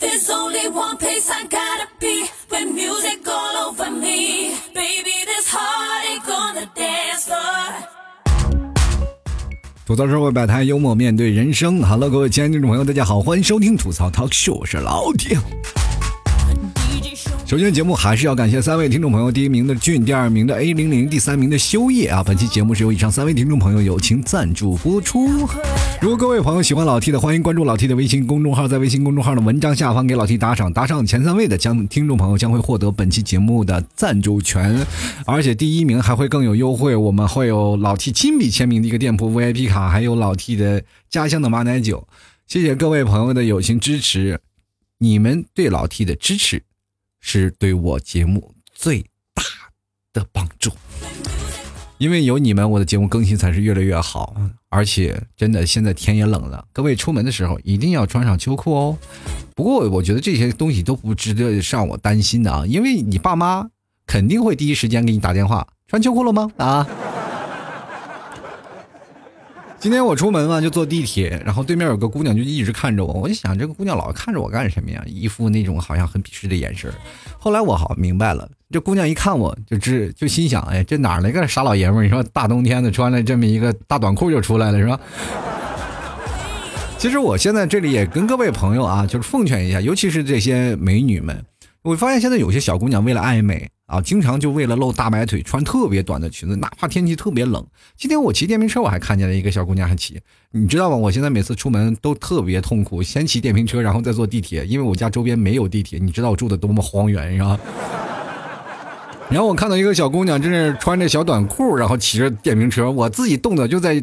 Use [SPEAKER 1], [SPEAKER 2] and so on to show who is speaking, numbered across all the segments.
[SPEAKER 1] There's only one place I gotta be when music all over me. Baby, this heart ain't gonna dance floor.
[SPEAKER 2] 吐槽社会百态，幽默面对人生。Hello，各位亲爱的听众朋友，大家好，欢迎收听吐槽 Talk Show，我是老铁。首先，节目还是要感谢三位听众朋友，第一名的俊，第二名的 A 零零，第三名的修业啊。本期节目是由以上三位听众朋友友情赞助播出。如果各位朋友喜欢老 T 的，欢迎关注老 T 的微信公众号，在微信公众号的文章下方给老 T 打赏，打赏前三位的将听众朋友将会获得本期节目的赞助权，而且第一名还会更有优惠，我们会有老 T 亲笔签名的一个店铺 VIP 卡，还有老 T 的家乡的马奶酒。谢谢各位朋友的友情支持，你们对老 T 的支持是对我节目最大的帮助。因为有你们，我的节目更新才是越来越好。而且真的，现在天也冷了，各位出门的时候一定要穿上秋裤哦。不过我觉得这些东西都不值得让我担心的啊，因为你爸妈肯定会第一时间给你打电话，穿秋裤了吗？啊。今天我出门嘛，就坐地铁，然后对面有个姑娘就一直看着我，我就想这个姑娘老看着我干什么呀？一副那种好像很鄙视的眼神。后来我好明白了，这姑娘一看我就知就心想，哎，这哪来个傻老爷们？你说大冬天的穿了这么一个大短裤就出来了是吧？其实我现在这里也跟各位朋友啊，就是奉劝一下，尤其是这些美女们，我发现现在有些小姑娘为了爱美啊，经常就为了露大白腿穿特别短的裙子，哪怕天气特别冷。今天我骑电瓶车，我还看见了一个小姑娘还骑，你知道吗？我现在每次出门都特别痛苦，先骑电瓶车，然后再坐地铁，因为我家周边没有地铁，你知道我住的多么荒原，是吧？然后我看到一个小姑娘，真是穿着小短裤，然后骑着电瓶车，我自己冻得就在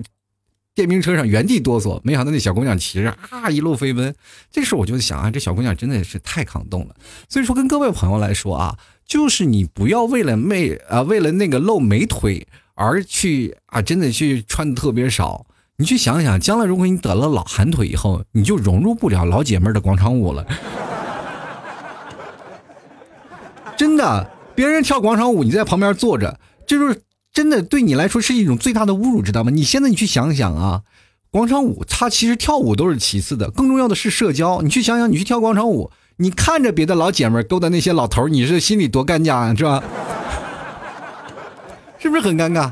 [SPEAKER 2] 电瓶车上原地哆嗦。没想到那小姑娘骑着啊一路飞奔，这时候我就想啊，这小姑娘真的是太抗冻了。所以说，跟各位朋友来说啊，就是你不要为了美啊，为了那个露美腿而去啊，真的去穿的特别少。你去想想，将来如果你得了老寒腿以后，你就融入不了老姐妹儿的广场舞了。真的，别人跳广场舞，你在旁边坐着，就是真的对你来说是一种最大的侮辱，知道吗？你现在你去想想啊，广场舞它其实跳舞都是其次的，更重要的是社交。你去想想，你去跳广场舞，你看着别的老姐们勾搭那些老头儿，你是心里多尴尬啊，是吧？是不是很尴尬？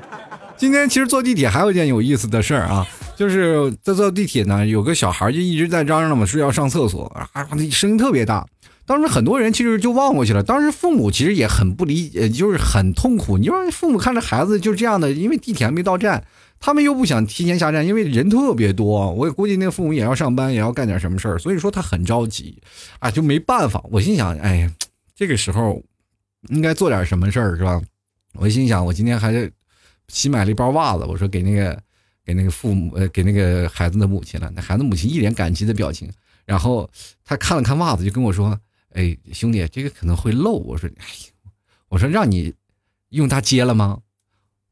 [SPEAKER 2] 今天其实坐地铁还有一件有意思的事儿啊，就是在坐地铁呢，有个小孩就一直在嚷嚷嘛，说要上厕所啊，那声音特别大。当时很多人其实就望过去了，当时父母其实也很不理解，就是很痛苦。你说父母看着孩子就这样的，因为地铁还没到站，他们又不想提前下站，因为人特别多。我估计那个父母也要上班，也要干点什么事儿，所以说他很着急，啊，就没办法。我心想，哎，这个时候应该做点什么事儿是吧？我心想，我今天还是新买了一包袜子，我说给那个给那个父母呃给那个孩子的母亲了。那孩子母亲一脸感激的表情，然后他看了看袜子，就跟我说。哎，兄弟，这个可能会漏。我说，哎，我说让你用它接了吗？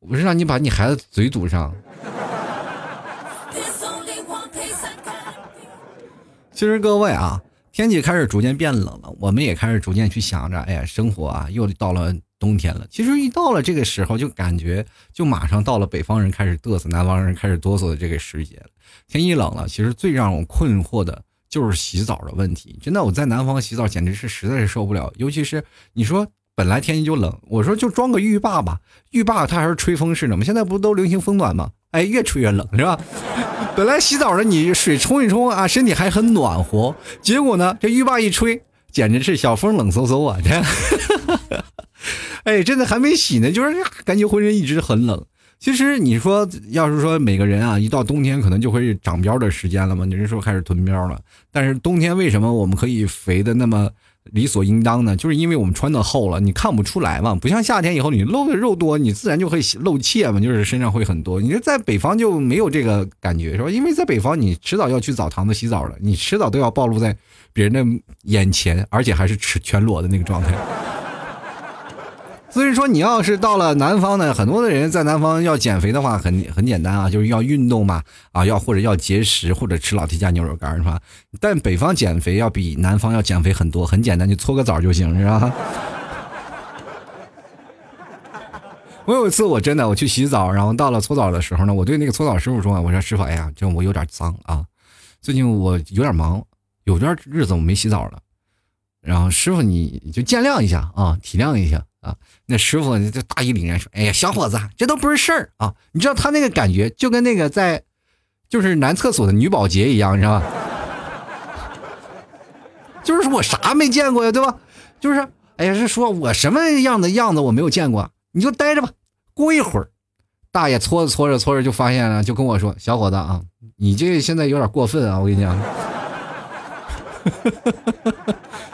[SPEAKER 2] 我是让你把你孩子嘴堵上。其实各位啊，天气开始逐渐变冷了，我们也开始逐渐去想着，哎呀，生活啊又到了冬天了。其实一到了这个时候，就感觉就马上到了北方人开始嘚瑟，南方人开始哆嗦的这个时节了。天一冷了，其实最让我困惑的。就是洗澡的问题，真的，我在南方洗澡简直是实在是受不了。尤其是你说本来天气就冷，我说就装个浴霸吧，浴霸它还是吹风式的嘛，现在不都流行风暖吗？哎，越吹越冷是吧？本来洗澡的你水冲一冲啊，身体还很暖和，结果呢，这浴霸一吹，简直是小风冷飕飕啊！这，哎，真的还没洗呢，就是感觉浑身一直很冷。其实你说，要是说每个人啊，一到冬天可能就会长膘的时间了嘛，你这时候开始囤膘了。但是冬天为什么我们可以肥的那么理所应当呢？就是因为我们穿的厚了，你看不出来嘛。不像夏天以后你露的肉多，你自然就会露怯嘛，就是身上会很多。你说在北方就没有这个感觉是吧？因为在北方你迟早要去澡堂子洗澡了，你迟早都要暴露在别人的眼前，而且还是全全裸的那个状态。所以说，你要是到了南方呢，很多的人在南方要减肥的话，很很简单啊，就是要运动嘛，啊，要或者要节食，或者吃老提家牛肉干是吧？但北方减肥要比南方要减肥很多，很简单，就搓个澡就行，是吧？我有一次我真的我去洗澡，然后到了搓澡的时候呢，我对那个搓澡师傅说：“我说师傅，哎呀，这我有点脏啊，最近我有点忙，有段日子我没洗澡了。”然后师傅你就见谅一下啊，体谅一下啊。那师傅就大义凛然说：“哎呀，小伙子，这都不是事儿啊！你知道他那个感觉，就跟那个在就是男厕所的女保洁一样，你知道吧？就是说我啥没见过呀，对吧？就是哎呀，是说我什么样的样子我没有见过，你就待着吧。过一会儿，大爷搓着搓着搓着就发现了，就跟我说：小伙子啊，你这现在有点过分啊，我跟你讲。”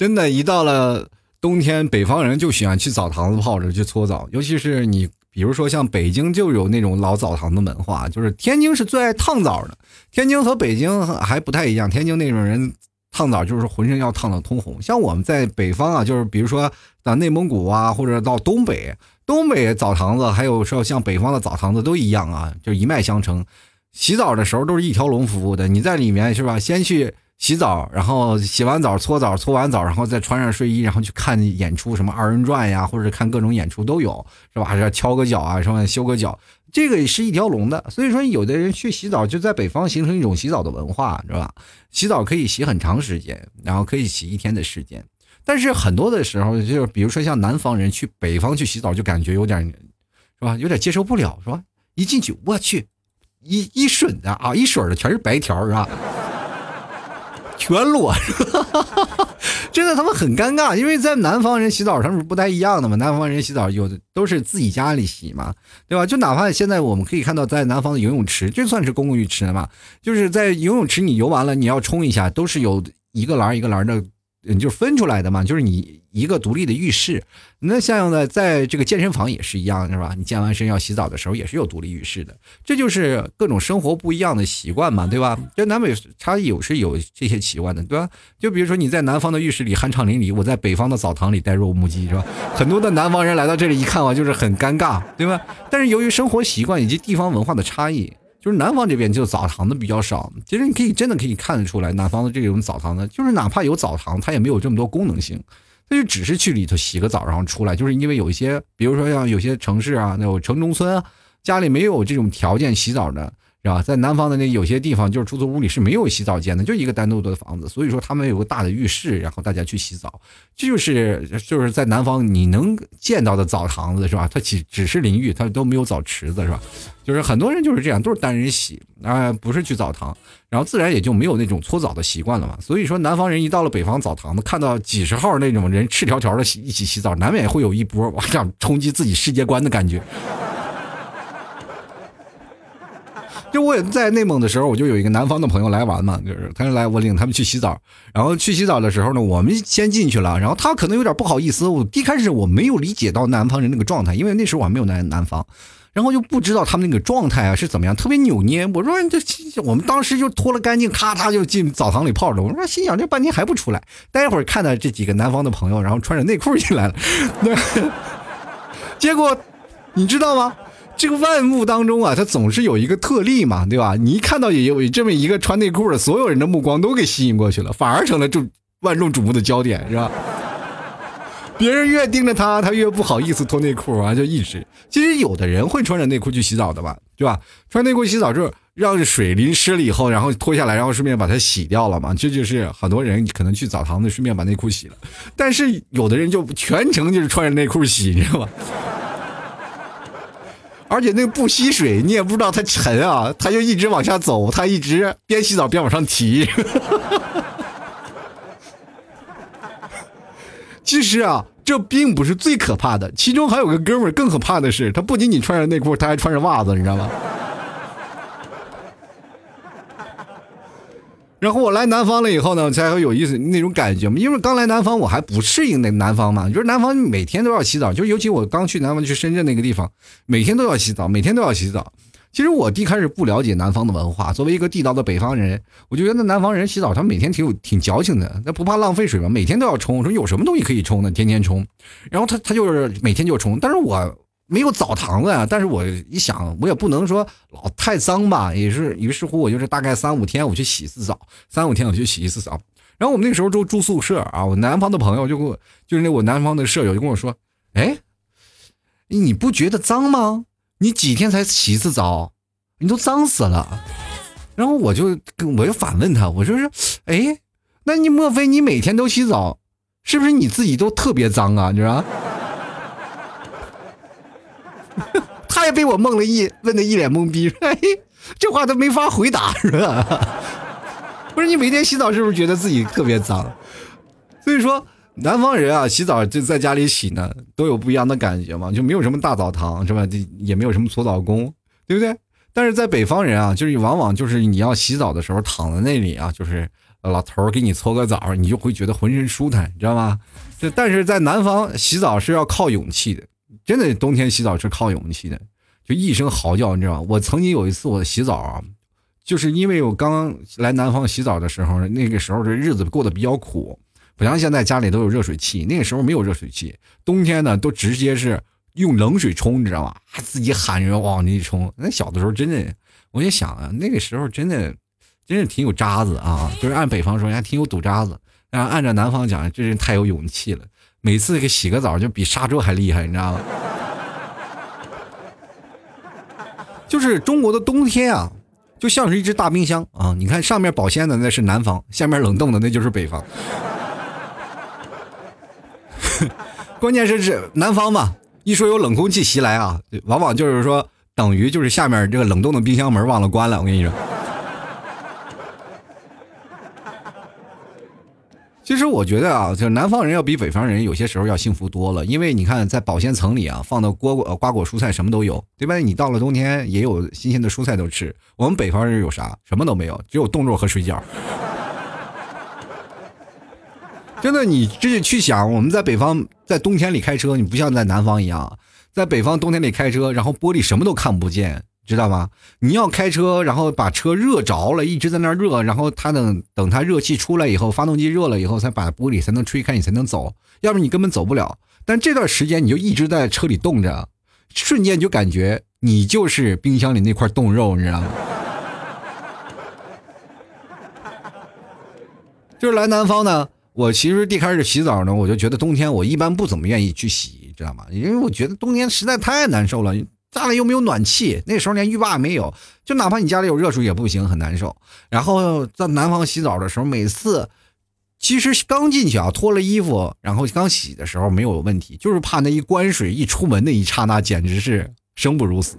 [SPEAKER 2] 真的，一到了冬天，北方人就喜欢去澡堂子泡着去搓澡。尤其是你，比如说像北京就有那种老澡堂的文化，就是天津是最爱烫澡的。天津和北京还不太一样，天津那种人烫澡就是浑身要烫的通红。像我们在北方啊，就是比如说到内蒙古啊，或者到东北，东北澡堂子还有说像北方的澡堂子都一样啊，就一脉相承。洗澡的时候都是一条龙服务的，你在里面是吧？先去洗澡，然后洗完澡搓澡，搓完澡然后再穿上睡衣，然后去看演出，什么二人转呀，或者看各种演出都有，是吧？还是敲个脚啊，什么修个脚，这个是一条龙的。所以说，有的人去洗澡就在北方形成一种洗澡的文化，是吧？洗澡可以洗很长时间，然后可以洗一天的时间。但是很多的时候，就是比如说像南方人去北方去洗澡，就感觉有点，是吧？有点接受不了，是吧？一进去，我去。一一水的啊，一水的全是白条是吧？全裸，真的他们很尴尬，因为在南方人洗澡他们是不太一样的嘛。南方人洗澡有的都是自己家里洗嘛，对吧？就哪怕现在我们可以看到，在南方的游泳池，就算是公共浴池了嘛？就是在游泳池你游完了，你要冲一下，都是有一个栏一个栏的。你，就分出来的嘛，就是你一个独立的浴室。那像在，在这个健身房也是一样，是吧？你健完身要洗澡的时候，也是有独立浴室的。这就是各种生活不一样的习惯嘛，对吧？就南北差异有是有这些习惯的，对吧？就比如说你在南方的浴室里酣畅淋漓，我在北方的澡堂里呆若木鸡，是吧？很多的南方人来到这里一看啊，就是很尴尬，对吧？但是由于生活习惯以及地方文化的差异。就是南方这边就澡堂子比较少，其实你可以真的可以看得出来，南方的这种澡堂子，就是哪怕有澡堂，它也没有这么多功能性，它就只是去里头洗个澡然后出来。就是因为有一些，比如说像有些城市啊，那种城中村啊，家里没有这种条件洗澡的。是吧？在南方的那有些地方，就是出租屋里是没有洗澡间的，就一个单独的房子。所以说，他们有个大的浴室，然后大家去洗澡。这就是就是在南方你能见到的澡堂子，是吧？它只只是淋浴，它都没有澡池子，是吧？就是很多人就是这样，都是单人洗啊，不是去澡堂，然后自然也就没有那种搓澡的习惯了嘛。所以说，南方人一到了北方澡堂子，看到几十号那种人赤条条的洗一起洗澡，难免会有一波往上冲击自己世界观的感觉。就我也在内蒙的时候，我就有一个南方的朋友来玩嘛，就是他来我领他们去洗澡，然后去洗澡的时候呢，我们先进去了，然后他可能有点不好意思，我一开始我没有理解到南方人那个状态，因为那时候我还没有来南方，然后就不知道他们那个状态啊是怎么样，特别扭捏。我说这我们当时就脱了干净，咔嚓就进澡堂里泡着。我说心想这半天还不出来，待会儿看到这几个南方的朋友，然后穿着内裤进来了，对 结果你知道吗？这个万物当中啊，它总是有一个特例嘛，对吧？你一看到也有这么一个穿内裤的，所有人的目光都给吸引过去了，反而成了众万众瞩目的焦点，是吧？别人越盯着他，他越不好意思脱内裤啊，就一直。其实有的人会穿着内裤去洗澡的吧，对吧？穿内裤洗澡之后，让水淋湿了以后，然后脱下来，然后顺便把它洗掉了嘛。这就是很多人可能去澡堂子顺便把内裤洗了，但是有的人就全程就是穿着内裤洗，你知道吗？而且那个不吸水，你也不知道它沉啊，它就一直往下走，它一直边洗澡边往上提。其实啊，这并不是最可怕的，其中还有个哥们更可怕的是，他不仅仅穿着内裤，他还穿着袜子，你知道吗？然后我来南方了以后呢，才会有意思那种感觉嘛。因为刚来南方，我还不适应那南方嘛。就是南方每天都要洗澡，就尤其我刚去南方去深圳那个地方，每天都要洗澡，每天都要洗澡。其实我一开始不了解南方的文化，作为一个地道的北方人，我就觉得南方人洗澡，他每天挺有挺矫情的，那不怕浪费水吗？每天都要冲，说有什么东西可以冲呢？天天冲。然后他他就是每天就冲，但是我。没有澡堂子呀，但是我一想，我也不能说老太脏吧，也是于是乎我就是大概三五天我去洗一次澡，三五天我去洗一次澡。然后我们那时候住住宿舍啊，我南方的朋友就跟我，就是那我南方的舍友就跟我说，哎，你不觉得脏吗？你几天才洗一次澡，你都脏死了。然后我就跟我就反问他，我说是，哎。那你莫非你每天都洗澡，是不是你自己都特别脏啊？你知道？他也被我蒙了一问的一脸懵逼，哎，这话都没法回答是吧？不是你每天洗澡是不是觉得自己特别脏？所以说。南方人啊，洗澡就在家里洗呢，都有不一样的感觉嘛，就没有什么大澡堂是吧？这也没有什么搓澡工，对不对？但是在北方人啊，就是往往就是你要洗澡的时候躺在那里啊，就是老头给你搓个澡，你就会觉得浑身舒坦，你知道吗？就但是在南方洗澡是要靠勇气的，真的冬天洗澡是靠勇气的，就一声嚎叫，你知道吗？我曾经有一次我洗澡啊，就是因为我刚来南方洗澡的时候，那个时候这日子过得比较苦。不像现在家里都有热水器，那个时候没有热水器，冬天呢都直接是用冷水冲，你知道吗？还自己喊着往里冲。那小的时候真的，我就想啊，那个时候真的，真是挺有渣子啊，就是按北方说，还挺有赌渣子；然后按照南方讲，这是太有勇气了。每次给洗个澡就比杀猪还厉害，你知道吗？就是中国的冬天啊，就像是一只大冰箱啊，你看上面保鲜的那是南方，下面冷冻的那就是北方。关键是这南方嘛，一说有冷空气袭来啊，往往就是说等于就是下面这个冷冻的冰箱门忘了关了。我跟你说，其实我觉得啊，就是南方人要比北方人有些时候要幸福多了，因为你看在保鲜层里啊，放的瓜果瓜果蔬菜什么都有，对吧？你到了冬天也有新鲜的蔬菜都吃。我们北方人有啥？什么都没有，只有冻肉和水饺。真的，你这去想，我们在北方在冬天里开车，你不像在南方一样，在北方冬天里开车，然后玻璃什么都看不见，知道吗？你要开车，然后把车热着了，一直在那热，然后它等等它热气出来以后，发动机热了以后，才把玻璃才能吹开，你才能走，要不然你根本走不了。但这段时间你就一直在车里冻着，瞬间就感觉你就是冰箱里那块冻肉，你知道吗？就是来南方呢。我其实一开始洗澡呢，我就觉得冬天我一般不怎么愿意去洗，知道吗？因为我觉得冬天实在太难受了，家里又没有暖气，那时候连浴霸也没有，就哪怕你家里有热水也不行，很难受。然后在南方洗澡的时候，每次其实刚进去啊，脱了衣服，然后刚洗的时候没有问题，就是怕那一关水一出门那一刹那，简直是生不如死。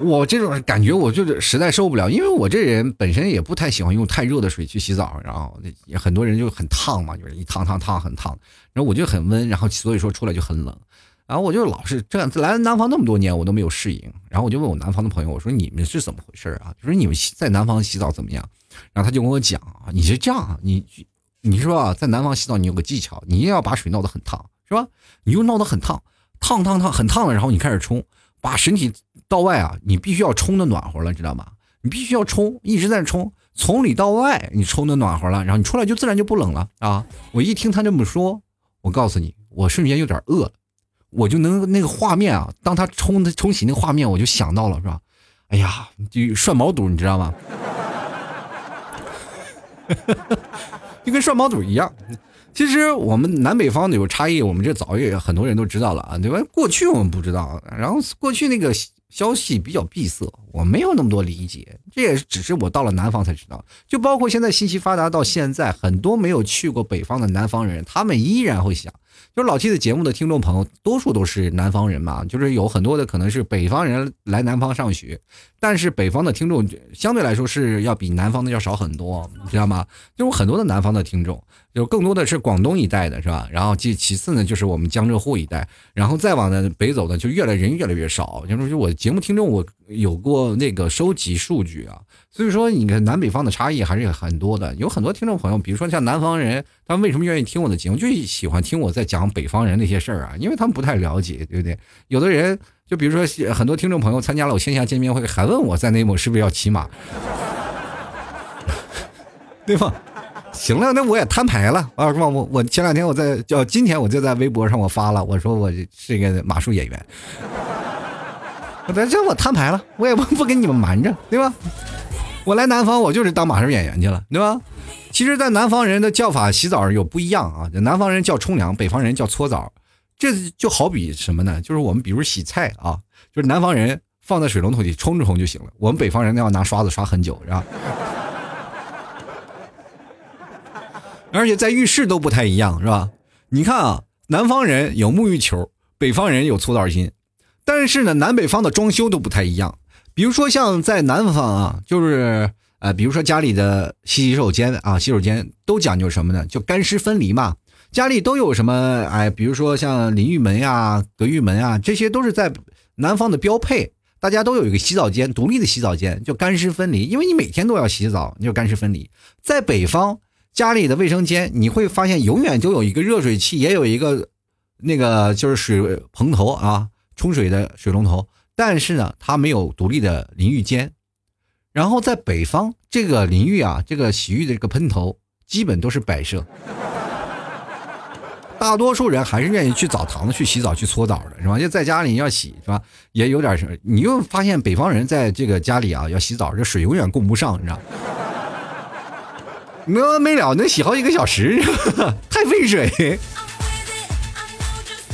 [SPEAKER 2] 我这种感觉，我就是实在受不了，因为我这人本身也不太喜欢用太热的水去洗澡，然后很多人就很烫嘛，就是一烫烫烫很烫，然后我就很温，然后所以说出来就很冷，然后我就老是这样，来南方那么多年，我都没有适应，然后我就问我南方的朋友，我说你们是怎么回事啊？就是你们在南方洗澡怎么样？然后他就跟我讲啊，你是这样，你你说啊，在南方洗澡你有个技巧，你一定要把水闹得很烫，是吧？你就闹得很烫，烫烫烫很烫了，然后你开始冲。把身体到外啊，你必须要冲的暖和了，知道吗？你必须要冲，一直在冲，从里到外，你冲的暖和了，然后你出来就自然就不冷了啊！我一听他这么说，我告诉你，我瞬间有点饿了，我就能那个画面啊，当他冲的冲洗那个画面，我就想到了，是吧？哎呀，就涮毛肚，你知道吗？就跟涮毛肚一样。其实我们南北方的有差异，我们这早也很多人都知道了啊，对吧？过去我们不知道，然后过去那个消息比较闭塞，我没有那么多理解，这也只是我到了南方才知道。就包括现在信息发达到现在，很多没有去过北方的南方人，他们依然会想。就是老 T 的节目的听众朋友，多数都是南方人嘛，就是有很多的可能是北方人来南方上学，但是北方的听众相对来说是要比南方的要少很多，你知道吗？就有很多的南方的听众，就更多的是广东一带的，是吧？然后其其次呢，就是我们江浙沪一带，然后再往呢北走呢，就越来人越来越少。就是我节目听众，我有过那个收集数据啊。所以说，你看南北方的差异还是很多的。有很多听众朋友，比如说像南方人，他们为什么愿意听我的节目？就喜欢听我在讲北方人那些事儿啊，因为他们不太了解，对不对？有的人，就比如说很多听众朋友参加了我线下见面会，还问我在内蒙是不是要骑马，对吧？行了，那我也摊牌了啊，是吧？我我前两天我在叫今天我就在微博上我发了，我说我是一个马术演员，我在这我摊牌了，我也不不跟你们瞒着，对吧？我来南方，我就是当马术演员去了，对吧？其实，在南方人的叫法洗澡有不一样啊。南方人叫冲凉，北方人叫搓澡。这就好比什么呢？就是我们比如洗菜啊，就是南方人放在水龙头里冲着冲就行了，我们北方人要拿刷子刷很久，是吧？而且在浴室都不太一样，是吧？你看啊，南方人有沐浴球，北方人有搓澡巾，但是呢，南北方的装修都不太一样。比如说像在南方啊，就是呃，比如说家里的洗手间啊，洗手间都讲究什么呢？就干湿分离嘛。家里都有什么？哎，比如说像淋浴门呀、隔浴门啊，这些都是在南方的标配。大家都有一个洗澡间，独立的洗澡间，就干湿分离。因为你每天都要洗澡，你就干湿分离。在北方家里的卫生间，你会发现永远都有一个热水器，也有一个那个就是水蓬头啊，冲水的水龙头。但是呢，它没有独立的淋浴间。然后在北方，这个淋浴啊，这个洗浴的这个喷头，基本都是摆设。大多数人还是愿意去澡堂子去洗澡、去搓澡的，是吧？就在家里要洗，是吧？也有点什么。你又发现北方人在这个家里啊要洗澡，这水永远供不上，你知道？没完没了，能洗好几个小时，太费水。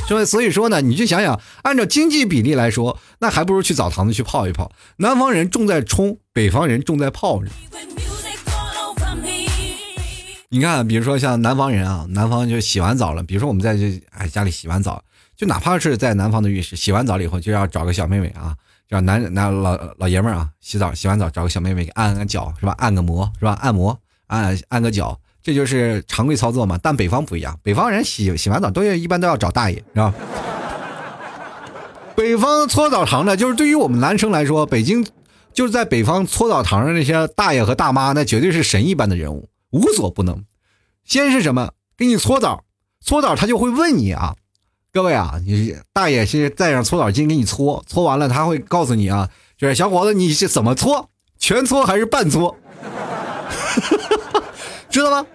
[SPEAKER 2] 所以所以说呢，你就想想，按照经济比例来说，那还不如去澡堂子去泡一泡。南方人重在冲，北方人重在泡。你看，比如说像南方人啊，南方就洗完澡了。比如说我们在这哎家里洗完澡，就哪怕是在南方的浴室洗完澡了以后，就要找个小妹妹啊，叫男男老老爷们儿啊，洗澡洗完澡找个小妹妹给按按脚是吧？按个摩是吧？按摩按按个脚，这就是常规操作嘛。但北方不一样，北方人洗洗完澡都要一般都要找大爷是吧？北方搓澡堂呢，就是对于我们男生来说，北京就是在北方搓澡堂的那些大爷和大妈，那绝对是神一般的人物。无所不能，先是什么？给你搓澡，搓澡他就会问你啊，各位啊，你大爷是带上搓澡巾给你搓，搓完了他会告诉你啊，就是小伙子你是怎么搓，全搓还是半搓？知道吗？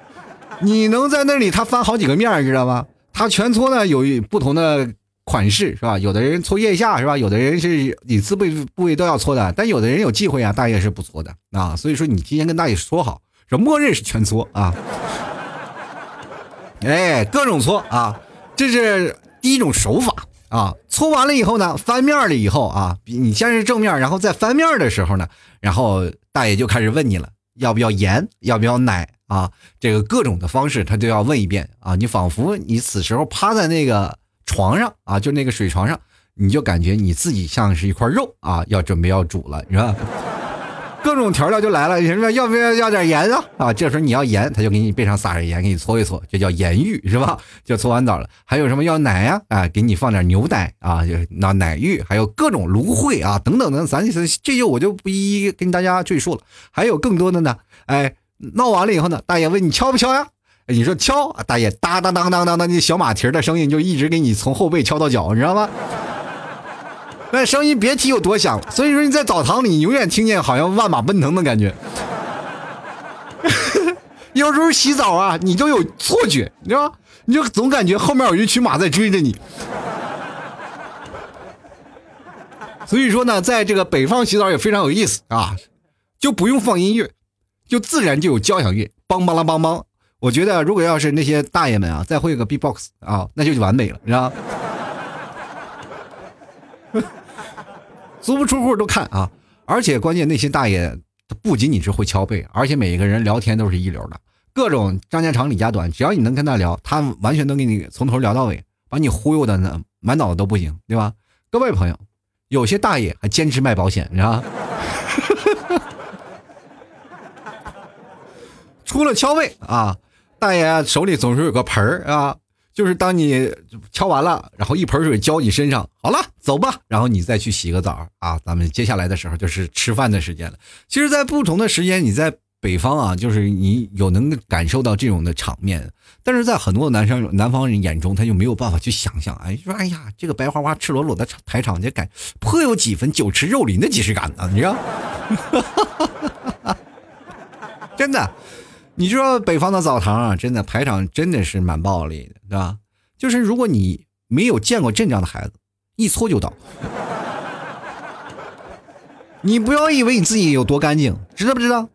[SPEAKER 2] 你能在那里他翻好几个面知道吗？他全搓呢有不同的款式是吧？有的人搓腋下是吧？有的人是每次部部位都要搓的，但有的人有忌讳啊，大爷是不搓的啊，所以说你提前跟大爷说好。说默认是全搓啊，哎，各种搓啊，这是第一种手法啊。搓完了以后呢，翻面了以后啊，你先是正面，然后再翻面的时候呢，然后大爷就开始问你了，要不要盐，要不要奶啊？这个各种的方式他都要问一遍啊。你仿佛你此时候趴在那个床上啊，就那个水床上，你就感觉你自己像是一块肉啊，要准备要煮了，是吧？各种调料就来了，你说要不要要点盐啊？啊，这时候你要盐，他就给你背上撒点盐，给你搓一搓，这叫盐浴，是吧？就搓完澡了。还有什么要奶呀？啊，给你放点牛奶啊，就那奶浴，还有各种芦荟啊，等等等，咱这就我就不一一跟大家赘述了。还有更多的呢，哎，闹完了以后呢，大爷问你敲不敲呀？你说敲，大爷哒哒当当当当，那小马蹄的声音就一直给你从后背敲到脚，你知道吗？那声音别提有多响，所以说你在澡堂里，你永远听见好像万马奔腾的感觉。有时候洗澡啊，你都有错觉，你知道吗？你就总感觉后面有一群马在追着你。所以说呢，在这个北方洗澡也非常有意思啊，就不用放音乐，就自然就有交响乐，梆梆啦梆梆。我觉得如果要是那些大爷们啊，再会个 B-box 啊，那就完美了，你知道。足不出户都看啊！而且关键那些大爷，不仅仅是会敲背，而且每个人聊天都是一流的，各种张家长李家短，只要你能跟他聊，他完全能给你从头聊到尾，把你忽悠的呢满脑子都不行，对吧？各位朋友，有些大爷还坚持卖保险，是吧？除了敲背啊，大爷手里总是有个盆儿啊。就是当你敲完了，然后一盆水浇你身上，好了，走吧，然后你再去洗个澡啊。咱们接下来的时候就是吃饭的时间了。其实，在不同的时间，你在北方啊，就是你有能感受到这种的场面，但是在很多男生、南方人眼中，他就没有办法去想象。哎，说哎呀，这个白花花、赤裸裸的排场，这感颇有几分酒池肉林的即视感呢，你知道？真的。你说北方的澡堂啊，真的排场真的是蛮暴力的，对吧？就是如果你没有见过阵仗的孩子，一搓就倒。你不要以为你自己有多干净，知道不知道？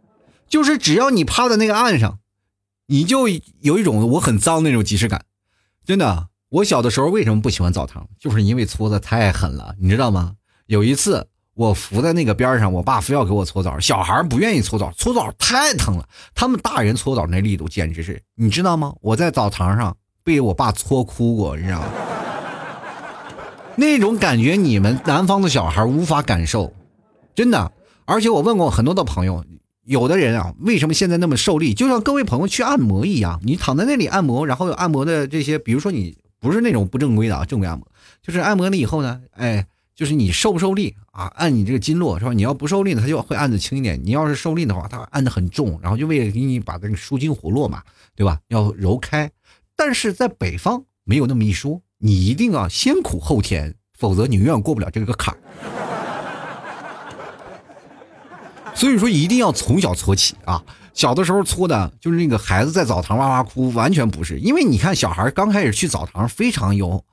[SPEAKER 2] 就是只要你趴在那个岸上，你就有一种我很脏那种即视感。真的，我小的时候为什么不喜欢澡堂？就是因为搓的太狠了，你知道吗？有一次。我扶在那个边上，我爸非要给我搓澡，小孩不愿意搓澡，搓澡太疼了。他们大人搓澡那力度简直是，你知道吗？我在澡堂上被我爸搓哭过，你知道吗？那种感觉你们南方的小孩无法感受，真的。而且我问过很多的朋友，有的人啊，为什么现在那么受力？就像各位朋友去按摩一样，你躺在那里按摩，然后有按摩的这些，比如说你不是那种不正规的啊，正规按摩，就是按摩了以后呢，哎，就是你受不受力啊？按你这个经络是吧？你要不受力呢，他就会按的轻一点；你要是受力的话，他按的很重，然后就为了给你把这个舒筋活络嘛，对吧？要揉开。但是在北方没有那么一说。你一定要先苦后甜，否则你永远过不了这个坎儿。所以说，一定要从小搓起啊！小的时候搓的，就是那个孩子在澡堂哇哇哭，完全不是。因为你看，小孩刚开始去澡堂非常有，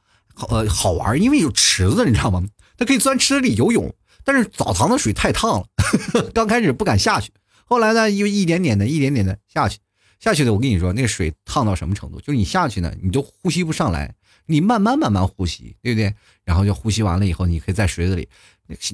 [SPEAKER 2] 呃，好玩，因为有池子，你知道吗？他可以钻池子里游泳。但是澡堂的水太烫了，刚开始不敢下去。后来呢，又一点点的、一点点的下去，下去的。我跟你说，那水烫到什么程度？就是你下去呢，你都呼吸不上来。你慢慢慢慢呼吸，对不对？然后就呼吸完了以后，你可以在水子里。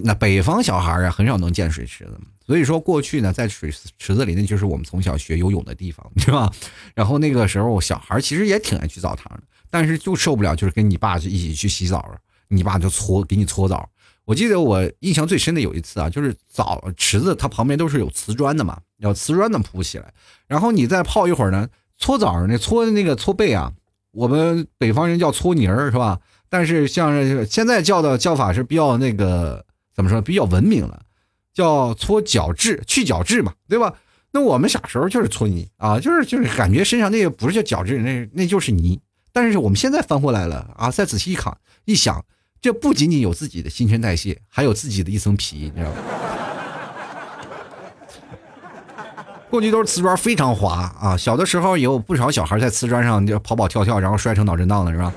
[SPEAKER 2] 那北方小孩啊，很少能见水池子，所以说过去呢，在水池子里，那就是我们从小学游泳的地方，对吧？然后那个时候，小孩其实也挺爱去澡堂的，但是就受不了，就是跟你爸一起去洗澡，你爸就搓给你搓澡。我记得我印象最深的有一次啊，就是澡池子它旁边都是有瓷砖的嘛，要瓷砖的铺起来，然后你再泡一会儿呢，搓澡那搓那个搓背啊。我们北方人叫搓泥儿是吧？但是像现在叫的叫法是比较那个怎么说？比较文明了，叫搓角质、去角质嘛，对吧？那我们小时候就是搓泥啊，就是就是感觉身上那个不是叫角质，那那就是泥。但是我们现在翻过来了啊，再仔细一看一想，这不仅仅有自己的新陈代谢，还有自己的一层皮，你知道吗？过去都是瓷砖，非常滑啊！小的时候也有不少小孩在瓷砖上就跑跑跳跳，然后摔成脑震荡了，是吧？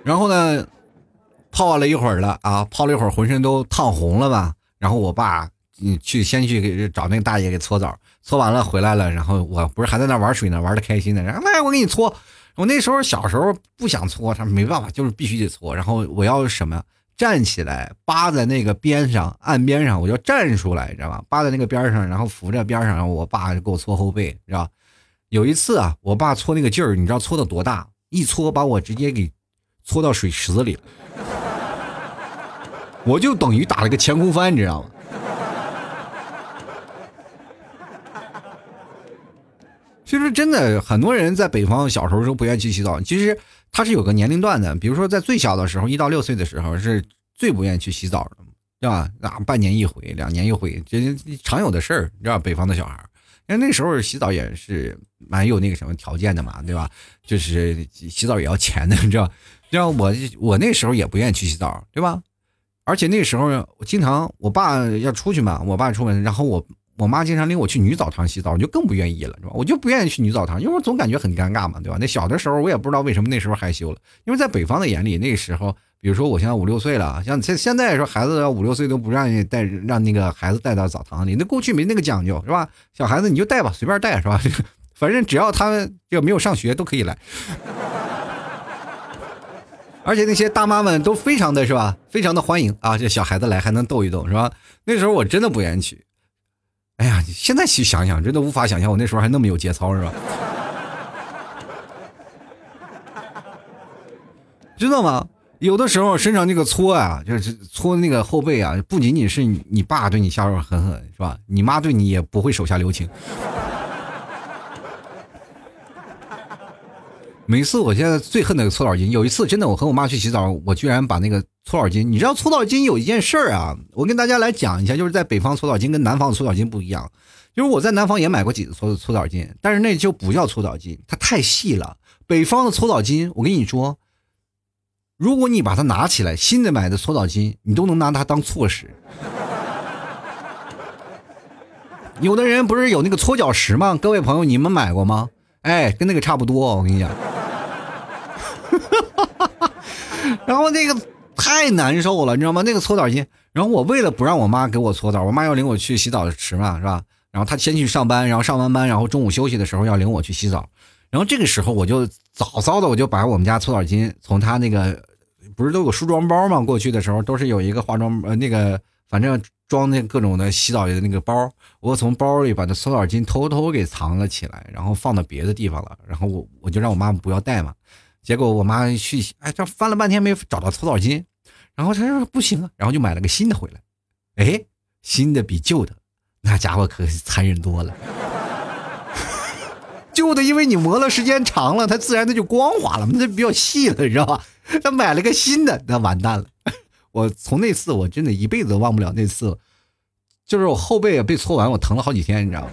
[SPEAKER 2] 然后呢，泡了一会儿了啊，泡了一会儿，浑身都烫红了吧？然后我爸嗯去先去给找那个大爷给搓澡，搓完了回来了，然后我不是还在那玩水呢，玩的开心呢，然后来我给你搓。我那时候小时候不想搓，他没办法，就是必须得搓。然后我要什么？站起来，扒在那个边上，岸边上，我就站出来，知道吧？扒在那个边上，然后扶着边上，然后我爸就给我搓后背，知道吧有一次啊，我爸搓那个劲儿，你知道搓的多大？一搓把我直接给搓到水池子里了，我就等于打了个前空翻，你知道吗？其实真的，很多人在北方小时候都不愿意去洗澡，其实。他是有个年龄段的，比如说在最小的时候，一到六岁的时候是最不愿意去洗澡的，对吧？啊，半年一回，两年一回，这常有的事儿，你知道北方的小孩儿，因为那时候洗澡也是蛮有那个什么条件的嘛，对吧？就是洗澡也要钱的，你知道？知道我我那时候也不愿意去洗澡，对吧？而且那时候我经常我爸要出去嘛，我爸出门，然后我。我妈经常领我去女澡堂洗澡，我就更不愿意了，是吧？我就不愿意去女澡堂，因为我总感觉很尴尬嘛，对吧？那小的时候我也不知道为什么那时候害羞了，因为在北方的眼里，那个时候，比如说我现在五六岁了，像现现在说孩子要五六岁都不让你带，让那个孩子带到澡堂里，那过去没那个讲究，是吧？小孩子你就带吧，随便带，是吧？反正只要他这个没有上学都可以来，而且那些大妈们都非常的是吧，非常的欢迎啊，这小孩子来还能逗一逗，是吧？那时候我真的不愿意去。哎呀，现在去想想，真的无法想象我那时候还那么有节操，是吧？知道吗？有的时候身上那个搓啊，就是搓那个后背啊，不仅仅是你爸对你下手狠狠，是吧？你妈对你也不会手下留情。每次我现在最恨那个搓澡巾。有一次真的，我和我妈去洗澡，我居然把那个搓澡巾。你知道搓澡巾有一件事儿啊，我跟大家来讲一下，就是在北方搓澡巾跟南方搓澡巾不一样。就是我在南方也买过几次搓搓澡巾，但是那就不叫搓澡巾，它太细了。北方的搓澡巾，我跟你说，如果你把它拿起来，新的买的搓澡巾，你都能拿它当搓石。有的人不是有那个搓脚石吗？各位朋友，你们买过吗？哎，跟那个差不多，我跟你讲。哈 然后那个太难受了，你知道吗？那个搓澡巾。然后我为了不让我妈给我搓澡，我妈要领我去洗澡池嘛，是吧？然后她先去上班，然后上完班，然后中午休息的时候要领我去洗澡。然后这个时候我就早早的我就把我们家搓澡巾从她那个。不是都有梳妆包吗？过去的时候都是有一个化妆呃那个，反正装那各种的洗澡的那个包。我从包里把那搓澡巾偷偷给藏了起来，然后放到别的地方了。然后我我就让我妈不要带嘛。结果我妈去，哎，这翻了半天没找到搓澡巾，然后她说不行啊，然后就买了个新的回来。哎，新的比旧的那家伙可残忍多了。旧的因为你磨了时间长了，它自然它就光滑了，它比较细了，你知道吧？他买了个新的，那完蛋了。我从那次我真的一辈子都忘不了那次，就是我后背被搓完，我疼了好几天，你知道吗？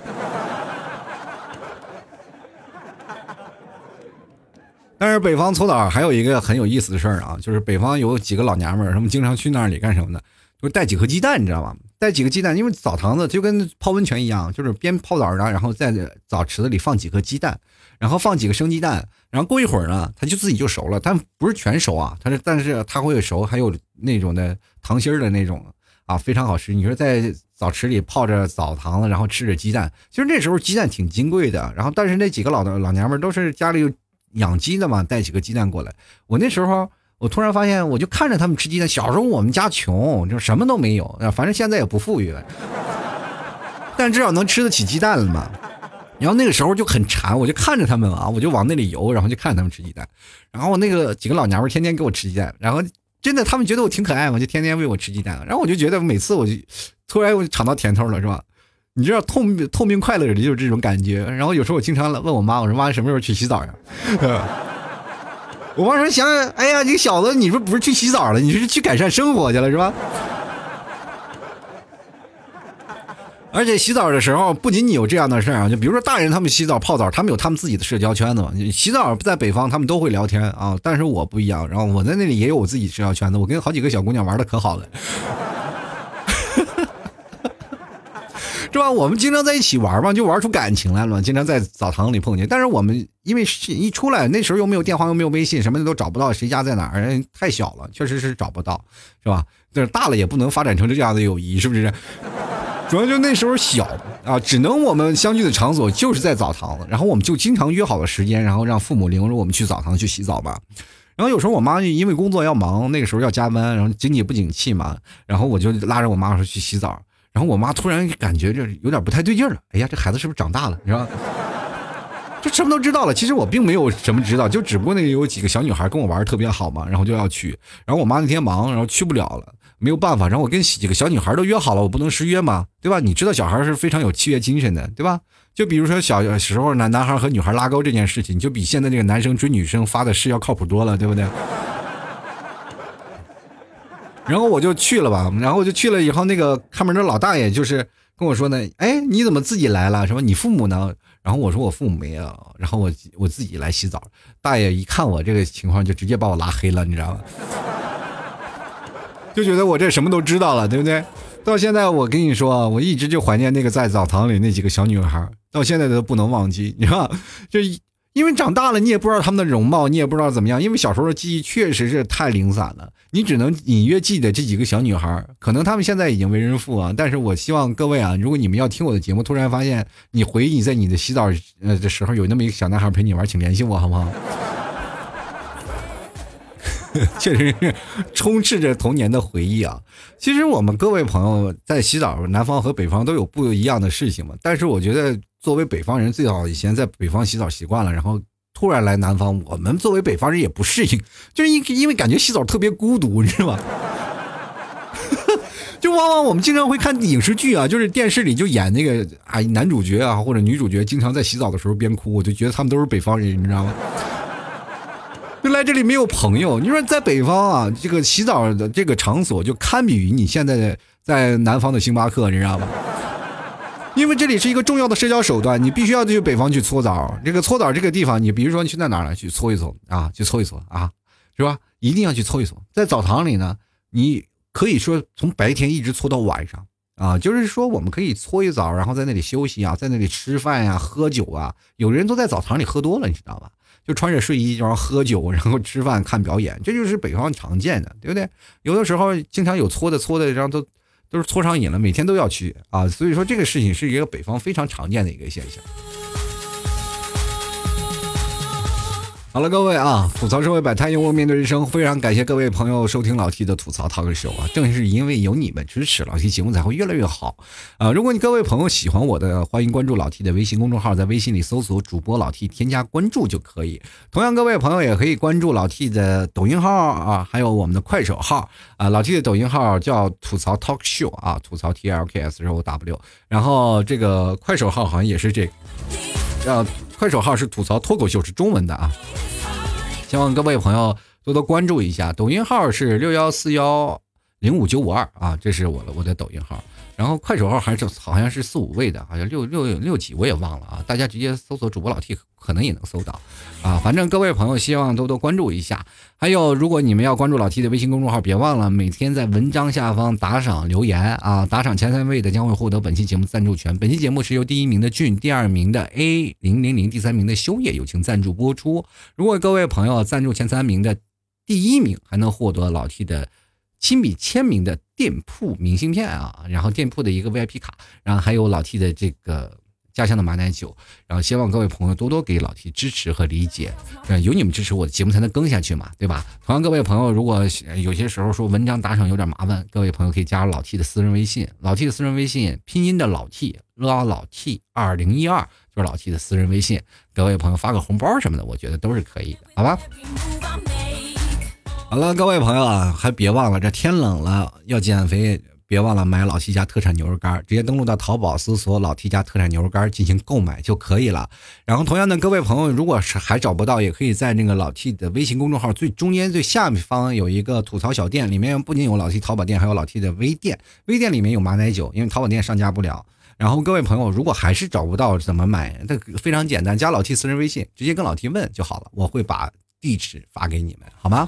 [SPEAKER 2] 但是北方搓澡还有一个很有意思的事儿啊，就是北方有几个老娘们儿，他们经常去那里干什么呢？就带几颗鸡蛋，你知道吗？带几个鸡蛋，因为澡堂子就跟泡温泉一样，就是边泡澡呢，然后在澡池子里放几颗鸡蛋，然后放几个生鸡蛋，然后过一会儿呢，它就自己就熟了，但不是全熟啊，它是但是它会熟，还有那种的糖心儿的那种啊，非常好吃。你说在澡池里泡着澡堂子，然后吃着鸡蛋，其实那时候鸡蛋挺金贵的，然后但是那几个老的老娘们儿都是家里有养鸡的嘛，带几个鸡蛋过来。我那时候。我突然发现，我就看着他们吃鸡蛋。小时候我们家穷，就什么都没有，反正现在也不富裕了，但至少能吃得起鸡蛋了嘛。然后那个时候就很馋，我就看着他们啊，我就往那里游，然后就看着他们吃鸡蛋。然后那个几个老娘们天天给我吃鸡蛋，然后真的他们觉得我挺可爱嘛，就天天喂我吃鸡蛋。然后我就觉得每次我就突然我就尝到甜头了，是吧？你知道透透明快乐的就是这种感觉。然后有时候我经常问我妈，我说妈什么时候去洗澡呀？我妈说：“想想，哎呀，你小子，你说不是去洗澡了，你是去改善生活去了，是吧？而且洗澡的时候，不仅仅有这样的事儿啊，就比如说大人他们洗澡泡澡，他们有他们自己的社交圈子嘛。洗澡在北方，他们都会聊天啊，但是我不一样，然后我在那里也有我自己社交圈子，我跟好几个小姑娘玩的可好了。”是吧？我们经常在一起玩嘛，就玩出感情来了嘛。经常在澡堂里碰见，但是我们因为是一出来，那时候又没有电话，又没有微信，什么的都找不到谁家在哪儿，太小了，确实是找不到，是吧？但是大了也不能发展成这样的友谊，是不是？主要就那时候小啊，只能我们相聚的场所就是在澡堂，然后我们就经常约好了时间，然后让父母领着我们去澡堂去洗澡吧。然后有时候我妈因为工作要忙，那个时候要加班，然后经济不景气嘛，然后我就拉着我妈说去洗澡。然后我妈突然感觉这有点不太对劲了，哎呀，这孩子是不是长大了？你知道，就什么都知道了。其实我并没有什么知道，就只不过那有几个小女孩跟我玩特别好嘛，然后就要去。然后我妈那天忙，然后去不了了，没有办法。然后我跟几个小女孩都约好了，我不能失约嘛，对吧？你知道小孩是非常有契约精神的，对吧？就比如说小时候男男孩和女孩拉钩这件事情，就比现在这个男生追女生发的誓要靠谱多了，对不对？然后我就去了吧，然后我就去了以后，那个看门的老大爷就是跟我说呢，哎，你怎么自己来了？什么你父母呢？然后我说我父母没有，然后我我自己来洗澡。大爷一看我这个情况，就直接把我拉黑了，你知道吗？就觉得我这什么都知道了，对不对？到现在我跟你说，我一直就怀念那个在澡堂里那几个小女孩，到现在都不能忘记，你知道就。因为长大了，你也不知道他们的容貌，你也不知道怎么样。因为小时候的记忆确实是太零散了，你只能隐约记得这几个小女孩。可能他们现在已经为人父啊，但是我希望各位啊，如果你们要听我的节目，突然发现你回忆在你的洗澡呃的时候有那么一个小男孩陪你玩，请联系我好不好？确实是充斥着童年的回忆啊。其实我们各位朋友在洗澡，南方和北方都有不一样的事情嘛。但是我觉得。作为北方人，最早以前在北方洗澡习惯了，然后突然来南方，我们作为北方人也不适应，就是因因为感觉洗澡特别孤独，你知道吗？就往往我们经常会看影视剧啊，就是电视里就演那个啊男主角啊或者女主角经常在洗澡的时候边哭，我就觉得他们都是北方人，你知道吗？就来这里没有朋友，你说在北方啊，这个洗澡的这个场所就堪比于你现在在南方的星巴克，你知道吗？因为这里是一个重要的社交手段，你必须要去北方去搓澡。这个搓澡这个地方，你比如说你去在哪儿去搓一搓啊？去搓一搓啊，是吧？一定要去搓一搓。在澡堂里呢，你可以说从白天一直搓到晚上啊，就是说我们可以搓一澡，然后在那里休息啊，在那里吃饭呀、喝酒啊。有人都在澡堂里喝多了，你知道吧？就穿着睡衣然后喝酒，然后吃饭看表演，这就是北方常见的，对不对？有的时候经常有搓的搓的，然后都。都是搓上瘾了，每天都要去啊，所以说这个事情是一个北方非常常见的一个现象。好了，各位啊，吐槽社会百态，幽默面对人生。非常感谢各位朋友收听老 T 的吐槽 talk show 啊！正是因为有你们支持，老 T 节目才会越来越好啊！如果你各位朋友喜欢我的，欢迎关注老 T 的微信公众号，在微信里搜索主播老 T，添加关注就可以。同样，各位朋友也可以关注老 T 的抖音号啊，还有我们的快手号啊。老 T 的抖音号叫吐槽 talk show 啊，吐槽 T L K S O W。然后这个快手号好像也是这个，叫快手号是吐槽脱口秀，是中文的啊。希望各位朋友多多关注一下，抖音号是六幺四幺零五九五二啊，这是我的我的抖音号。然后快手号还是好像是四五位的，好像六六六几我也忘了啊。大家直接搜索主播老 T 可能也能搜到啊。反正各位朋友希望多多关注一下。还有，如果你们要关注老 T 的微信公众号，别忘了每天在文章下方打赏留言啊，打赏前三位的将会获得本期节目赞助权。本期节目是由第一名的俊、第二名的 A 零零零、第三名的修业友情赞助播出。如果各位朋友赞助前三名的第一名，还能获得老 T 的亲笔签名的店铺明信片啊，然后店铺的一个 VIP 卡，然后还有老 T 的这个家乡的马奶酒，然后希望各位朋友多多给老 T 支持和理解，呃，有你们支持，我的节目才能更下去嘛，对吧？同样，各位朋友，如果有些时候说文章打赏有点麻烦，各位朋友可以加老 T 的私人微信，老 T 的私人微信拼音的老 T 老老 T 二零一二就是老 T 的私人微信，各位朋友发个红包什么的，我觉得都是可以的，好吧？好了，各位朋友啊，还别忘了，这天冷了要减肥，别忘了买老 T 家特产牛肉干，直接登录到淘宝搜索“老 T 家特产牛肉干”进行购买就可以了。然后，同样的，各位朋友，如果是还找不到，也可以在那个老 T 的微信公众号最中间最下方有一个吐槽小店，里面不仅有老 T 淘宝店，还有老 T 的微店。微店里面有马奶酒，因为淘宝店上架不了。然后，各位朋友，如果还是找不到怎么买，那非常简单，加老 T 私人微信，直接跟老 T 问就好了，我会把地址发给你们，好吗？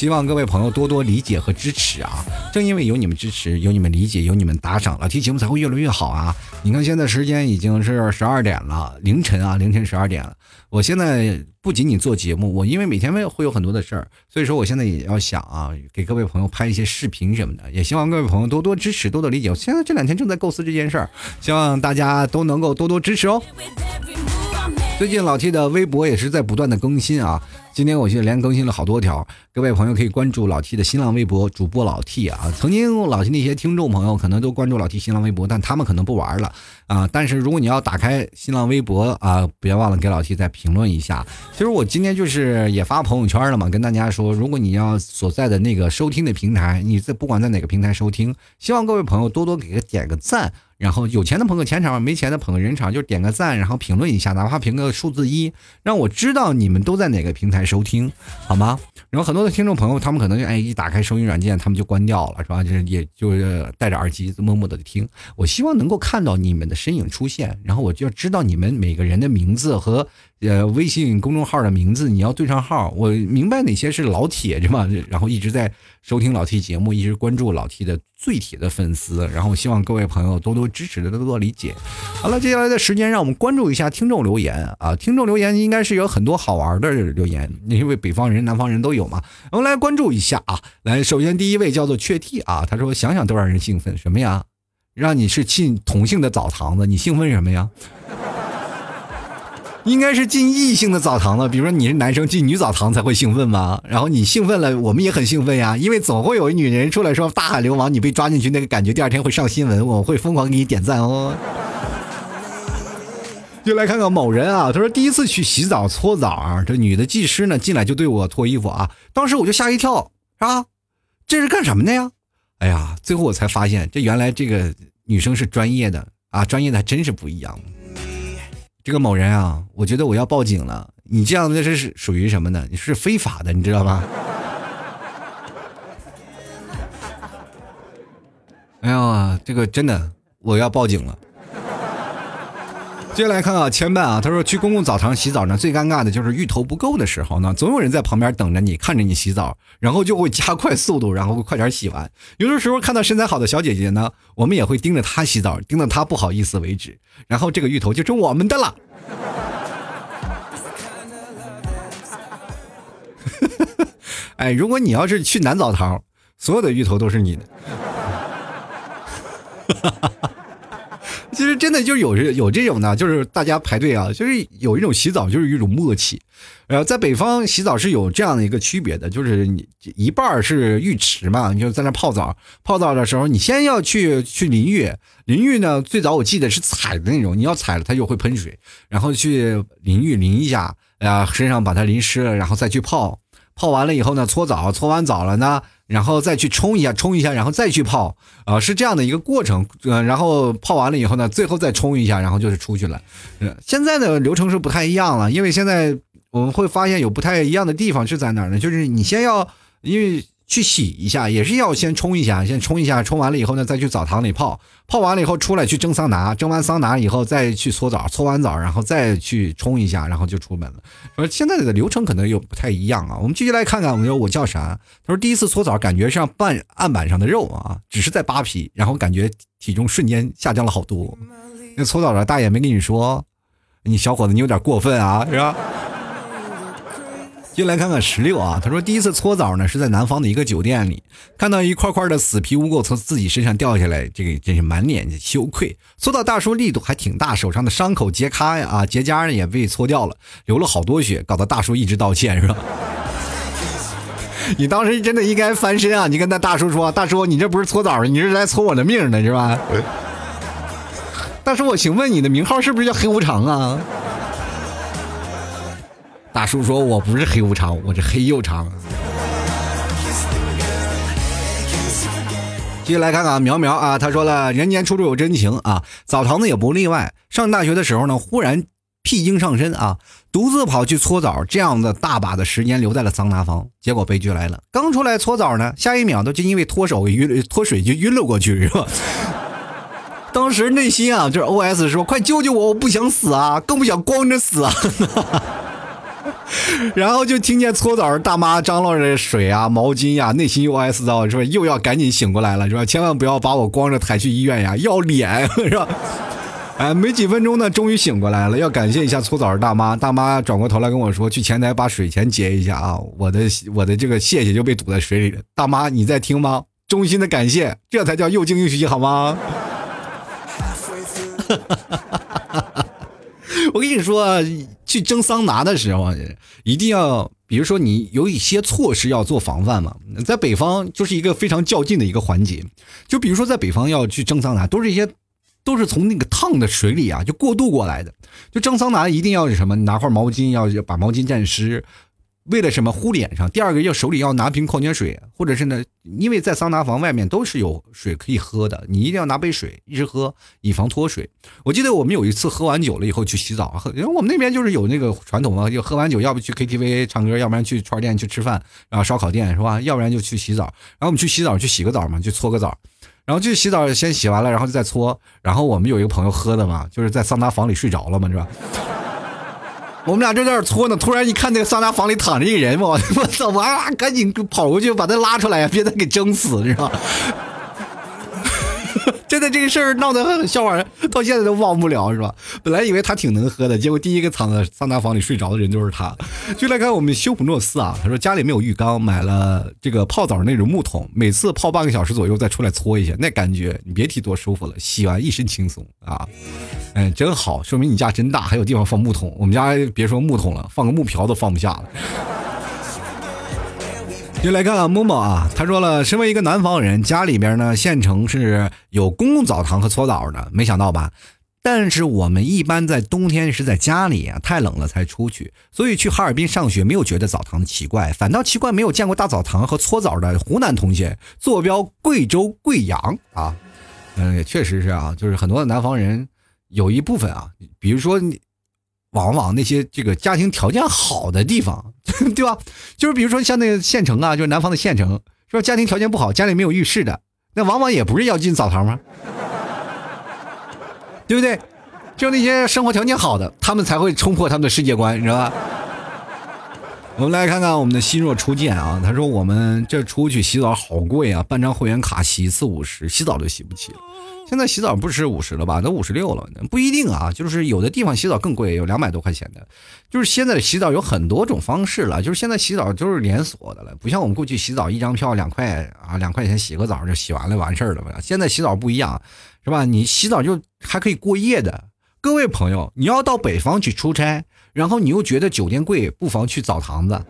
[SPEAKER 2] 希望各位朋友多多理解和支持啊！正因为有你们支持，有你们理解，有你们打赏，老 T 节目才会越来越好啊！你看现在时间已经是十二点了，凌晨啊，凌晨十二点了。我现在不仅仅做节目，我因为每天会会有很多的事儿，所以说我现在也要想啊，给各位朋友拍一些视频什么的，也希望各位朋友多多支持，多多理解。我现在这两天正在构思这件事儿，希望大家都能够多多支持哦。最近老 T 的微博也是在不断的更新啊，今天我就连更新了好多条，各位朋友可以关注老 T 的新浪微博主播老 T 啊。曾经老 T 那些听众朋友可能都关注老 T 新浪微博，但他们可能不玩了啊。但是如果你要打开新浪微博啊，别忘了给老 T 再评论一下。其实我今天就是也发朋友圈了嘛，跟大家说，如果你要所在的那个收听的平台，你在不管在哪个平台收听，希望各位朋友多多给个点个赞。然后有钱的朋友钱场，没钱的捧个人场，就点个赞，然后评论一下，哪怕评个数字一，让我知道你们都在哪个平台收听，好吗？然后很多的听众朋友，他们可能就哎一打开收音软件，他们就关掉了，是吧？就是也就是戴着耳机默默的听。我希望能够看到你们的身影出现，然后我就要知道你们每个人的名字和呃微信公众号的名字，你要对上号。我明白哪些是老铁，是吧？然后一直在收听老 T 节目，一直关注老 T 的最铁的粉丝。然后希望各位朋友多多支持，多多理解。好了，接下来的时间让我们关注一下听众留言啊！听众留言应该是有很多好玩的留言，因为北方人、南方人都有嘛。我们来关注一下啊！来，首先第一位叫做雀 T 啊，他说想想都让人兴奋，什么呀？让你是进同性的澡堂子，你兴奋什么呀？应该是进异性的澡堂子，比如说你是男生进女澡堂才会兴奋吗？然后你兴奋了，我们也很兴奋呀，因为总会有一女人出来说大海流氓，你被抓进去那个感觉，第二天会上新闻，我会疯狂给你点赞哦。就来看看某人啊，他说第一次去洗澡搓澡，这女的技师呢进来就对我脱衣服啊，当时我就吓一跳啊，这是干什么的呀？哎呀，最后我才发现，这原来这个女生是专业的啊，专业的还真是不一样。这个某人啊，我觉得我要报警了。你这样子是属于什么呢？你是非法的，你知道吗？哎呀，这个真的我要报警了。接下来看啊，前半啊，他说去公共澡堂洗澡呢，最尴尬的就是浴头不够的时候呢，总有人在旁边等着你，看着你洗澡，然后就会加快速度，然后快点洗完。有的时候看到身材好的小姐姐呢，我们也会盯着她洗澡，盯到她不好意思为止，然后这个浴头就成我们的了。哎，如果你要是去男澡堂，所有的浴头都是你的。哈哈哈哈其实真的就有有这种的，就是大家排队啊，就是有一种洗澡就是一种默契。然后在北方洗澡是有这样的一个区别的，就是你一半是浴池嘛，你就在那泡澡。泡澡的时候，你先要去去淋浴，淋浴呢最早我记得是踩的那种，你要踩了它就会喷水，然后去淋浴淋一下，啊身上把它淋湿了，然后再去泡。泡完了以后呢，搓澡，搓完澡了呢，然后再去冲一下，冲一下，然后再去泡，啊，是这样的一个过程。呃，然后泡完了以后呢，最后再冲一下，然后就是出去了。呃，现在的流程是不太一样了，因为现在我们会发现有不太一样的地方是在哪呢？就是你先要，因为。去洗一下，也是要先冲一下，先冲一下，冲完了以后呢，再去澡堂里泡，泡完了以后出来去蒸桑拿，蒸完桑拿以后再去搓澡，搓完澡然后再去冲一下，然后就出门了。说现在的流程可能又不太一样啊。我们继续来看看，我们说我叫啥？他说第一次搓澡感觉像拌案板上的肉啊，只是在扒皮，然后感觉体重瞬间下降了好多。那搓澡的大爷没跟你说，你小伙子你有点过分啊，是吧？进来看看十六啊，他说第一次搓澡呢是在南方的一个酒店里，看到一块块的死皮污垢从自己身上掉下来，这个真是满脸羞愧。搓到大叔力度还挺大，手上的伤口结痂呀啊结痂也被搓掉了，流了好多血，搞得大叔一直道歉是吧？你当时真的应该翻身啊！你跟那大叔说，大叔你这不是搓澡，你是来搓我的命的是吧？大叔，我请问你的名号是不是叫黑无常啊？大叔说：“我不是黑无常，我是黑又长。”继续来看看苗苗啊，他说了：“人间处处有真情啊，澡堂子也不例外。上大学的时候呢，忽然屁精上身啊，独自跑去搓澡，这样的大把的时间留在了桑拿房。结果悲剧来了，刚出来搓澡呢，下一秒都就因为脱手晕脱水就晕了过去，是吧？当时内心啊，就是 O S 说：快救救我，我不想死啊，更不想光着死啊。”然后就听见搓澡大妈张罗着水啊、毛巾呀，内心又哀思到说又要赶紧醒过来了，是吧？千万不要把我光着抬去医院呀，要脸是吧？哎，没几分钟呢，终于醒过来了。要感谢一下搓澡大妈，大妈转过头来跟我说，去前台把水钱结一下啊。我的我的这个谢谢就被堵在水里了。大妈你在听吗？衷心的感谢，这才叫又惊又喜，好吗？我跟你说，去蒸桑拿的时候，一定要，比如说你有一些措施要做防范嘛。在北方就是一个非常较劲的一个环节，就比如说在北方要去蒸桑拿，都是一些，都是从那个烫的水里啊就过渡过来的。就蒸桑拿一定要什么，拿块毛巾要把毛巾蘸湿。为了什么糊脸上？第二个要手里要拿瓶矿泉水，或者是呢，因为在桑拿房外面都是有水可以喝的，你一定要拿杯水一直喝，以防脱水。我记得我们有一次喝完酒了以后去洗澡，因为我们那边就是有那个传统嘛，就喝完酒要不去 KTV 唱歌，要不然去串店去吃饭，然后烧烤店是吧？要不然就去洗澡。然后我们去洗澡去洗个澡嘛，去搓个澡，然后去洗澡先洗完了，然后就再搓。然后我们有一个朋友喝的嘛，就是在桑拿房里睡着了嘛，是吧？我们俩正在那搓呢，突然一看那个桑拿房里躺着一人，我 我操！我啊，赶紧跑过去把他拉出来，别再给蒸死，你知道吧？真的这个事儿闹得很笑话，到现在都忘不了，是吧？本来以为他挺能喝的，结果第一个躺在桑拿房里睡着的人就是他。就来看我们修普诺斯啊，他说家里没有浴缸，买了这个泡澡那种木桶，每次泡半个小时左右再出来搓一下，那感觉你别提多舒服了，洗完一身轻松啊。嗯，真好，说明你家真大，还有地方放木桶。我们家别说木桶了，放个木瓢都放不下了。就来看看默默啊，他说了，身为一个南方人，家里边呢县城是有公共澡堂和搓澡的，没想到吧？但是我们一般在冬天是在家里啊，太冷了才出去，所以去哈尔滨上学没有觉得澡堂奇怪，反倒奇怪没有见过大澡堂和搓澡的湖南同学。坐标贵州贵阳啊，嗯，也确实是啊，就是很多的南方人有一部分啊，比如说你。往往那些这个家庭条件好的地方，对吧？就是比如说像那个县城啊，就是南方的县城，说家庭条件不好，家里没有浴室的，那往往也不是要进澡堂吗？对不对？就那些生活条件好的，他们才会冲破他们的世界观，你知道吧？我们来看看我们的心若初见啊，他说我们这出去洗澡好贵啊，办张会员卡洗一次五十，洗澡都洗不起了。现在洗澡不止五十了吧？都五十六了，不一定啊。就是有的地方洗澡更贵，有两百多块钱的。就是现在的洗澡有很多种方式了，就是现在洗澡都是连锁的了，不像我们过去洗澡一张票两块啊，两块钱洗个澡就洗完了完事儿了。现在洗澡不一样，是吧？你洗澡就还可以过夜的。各位朋友，你要到北方去出差，然后你又觉得酒店贵，不妨去澡堂子。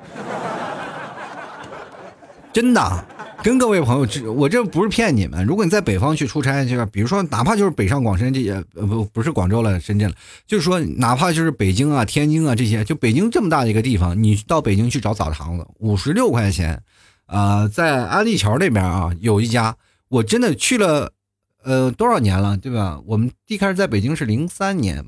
[SPEAKER 2] 真的。跟各位朋友，这我这不是骗你们。如果你在北方去出差，就是比如说，哪怕就是北上广深这些，呃不不是广州了，深圳了，就是说，哪怕就是北京啊、天津啊这些，就北京这么大的一个地方，你到北京去找澡堂子，五十六块钱，啊，在安立桥那边啊有一家，我真的去了，呃多少年了，对吧？我们一开始在北京是零三年，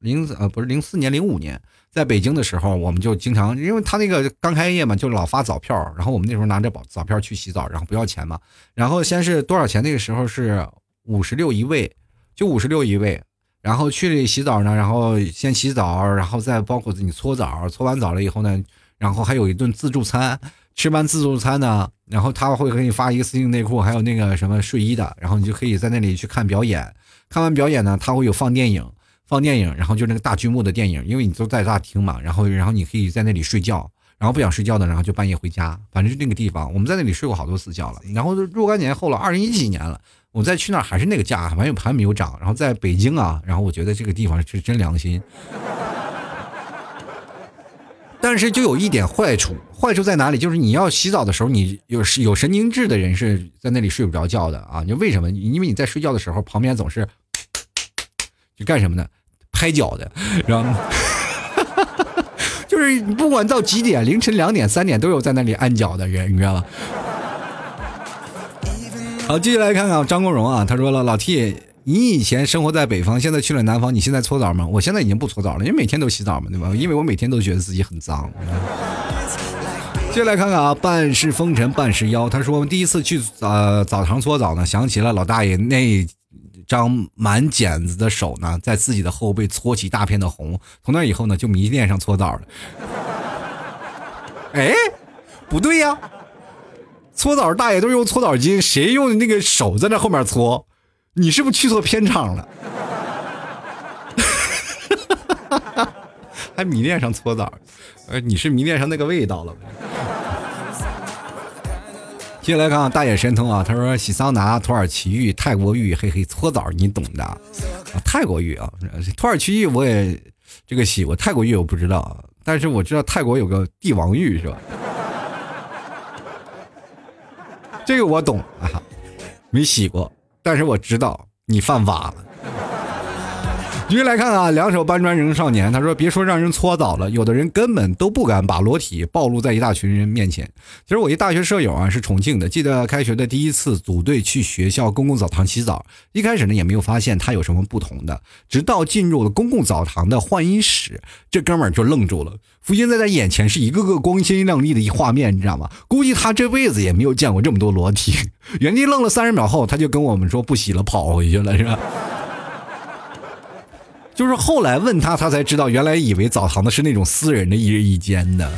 [SPEAKER 2] 零呃不是零四年零五年。在北京的时候，我们就经常，因为他那个刚开业嘛，就老发澡票，然后我们那时候拿着澡澡票去洗澡，然后不要钱嘛。然后先是多少钱？那个时候是五十六一位，就五十六一位。然后去洗澡呢，然后先洗澡，然后再包括你搓澡，搓完澡了以后呢，然后还有一顿自助餐。吃完自助餐呢，然后他会给你发一次性内裤，还有那个什么睡衣的，然后你就可以在那里去看表演。看完表演呢，他会有放电影。放电影，然后就那个大剧目的电影，因为你都在大厅嘛，然后然后你可以在那里睡觉，然后不想睡觉的，然后就半夜回家，反正就那个地方，我们在那里睡过好多次觉了。然后若干年后了，二零一几年了，我再去那儿还是那个价，还有还没有涨。然后在北京啊，然后我觉得这个地方是真良心，但是就有一点坏处，坏处在哪里？就是你要洗澡的时候，你有有神经质的人是在那里睡不着觉的啊！你为什么？因为你在睡觉的时候，旁边总是就干什么呢？拍脚的，然后 就是不管到几点，凌晨两点、三点都有在那里按脚的人，你知道吗？好，继续来看看张国荣啊，他说了：“老 T，你以前生活在北方，现在去了南方，你现在搓澡吗？我现在已经不搓澡了，因为每天都洗澡嘛，对吧？因为我每天都觉得自己很脏。”接下来看看啊，半是风尘半是妖，他说第一次去呃澡堂搓澡呢，想起了老大爷那。张满茧子的手呢，在自己的后背搓起大片的红。从那以后呢，就迷恋上搓澡了。哎，不对呀，搓澡大爷都用搓澡巾，谁用那个手在那后面搓？你是不是去错片场了？还迷恋上搓澡？呃，你是迷恋上那个味道了？接下来看看大眼神通啊，他说洗桑拿、土耳其浴、泰国浴，嘿嘿，搓澡你懂的。啊，泰国浴啊，土耳其浴我也这个洗过，泰国浴我不知道，但是我知道泰国有个帝王浴是吧？这个我懂啊，没洗过，但是我知道你犯法了。继续来看啊，两手搬砖扔少年，他说：“别说让人搓澡了，有的人根本都不敢把裸体暴露在一大群人面前。”其实我一大学舍友啊是重庆的，记得开学的第一次组队去学校公共澡堂洗澡，一开始呢也没有发现他有什么不同的，直到进入了公共澡堂的换衣室，这哥们儿就愣住了，浮现在他眼前是一个个光鲜亮丽的一画面，你知道吗？估计他这辈子也没有见过这么多裸体。原地愣了三十秒后，他就跟我们说不洗了，跑回去了，是吧？就是后来问他，他才知道，原来以为澡堂子是那种私人的一日一间的。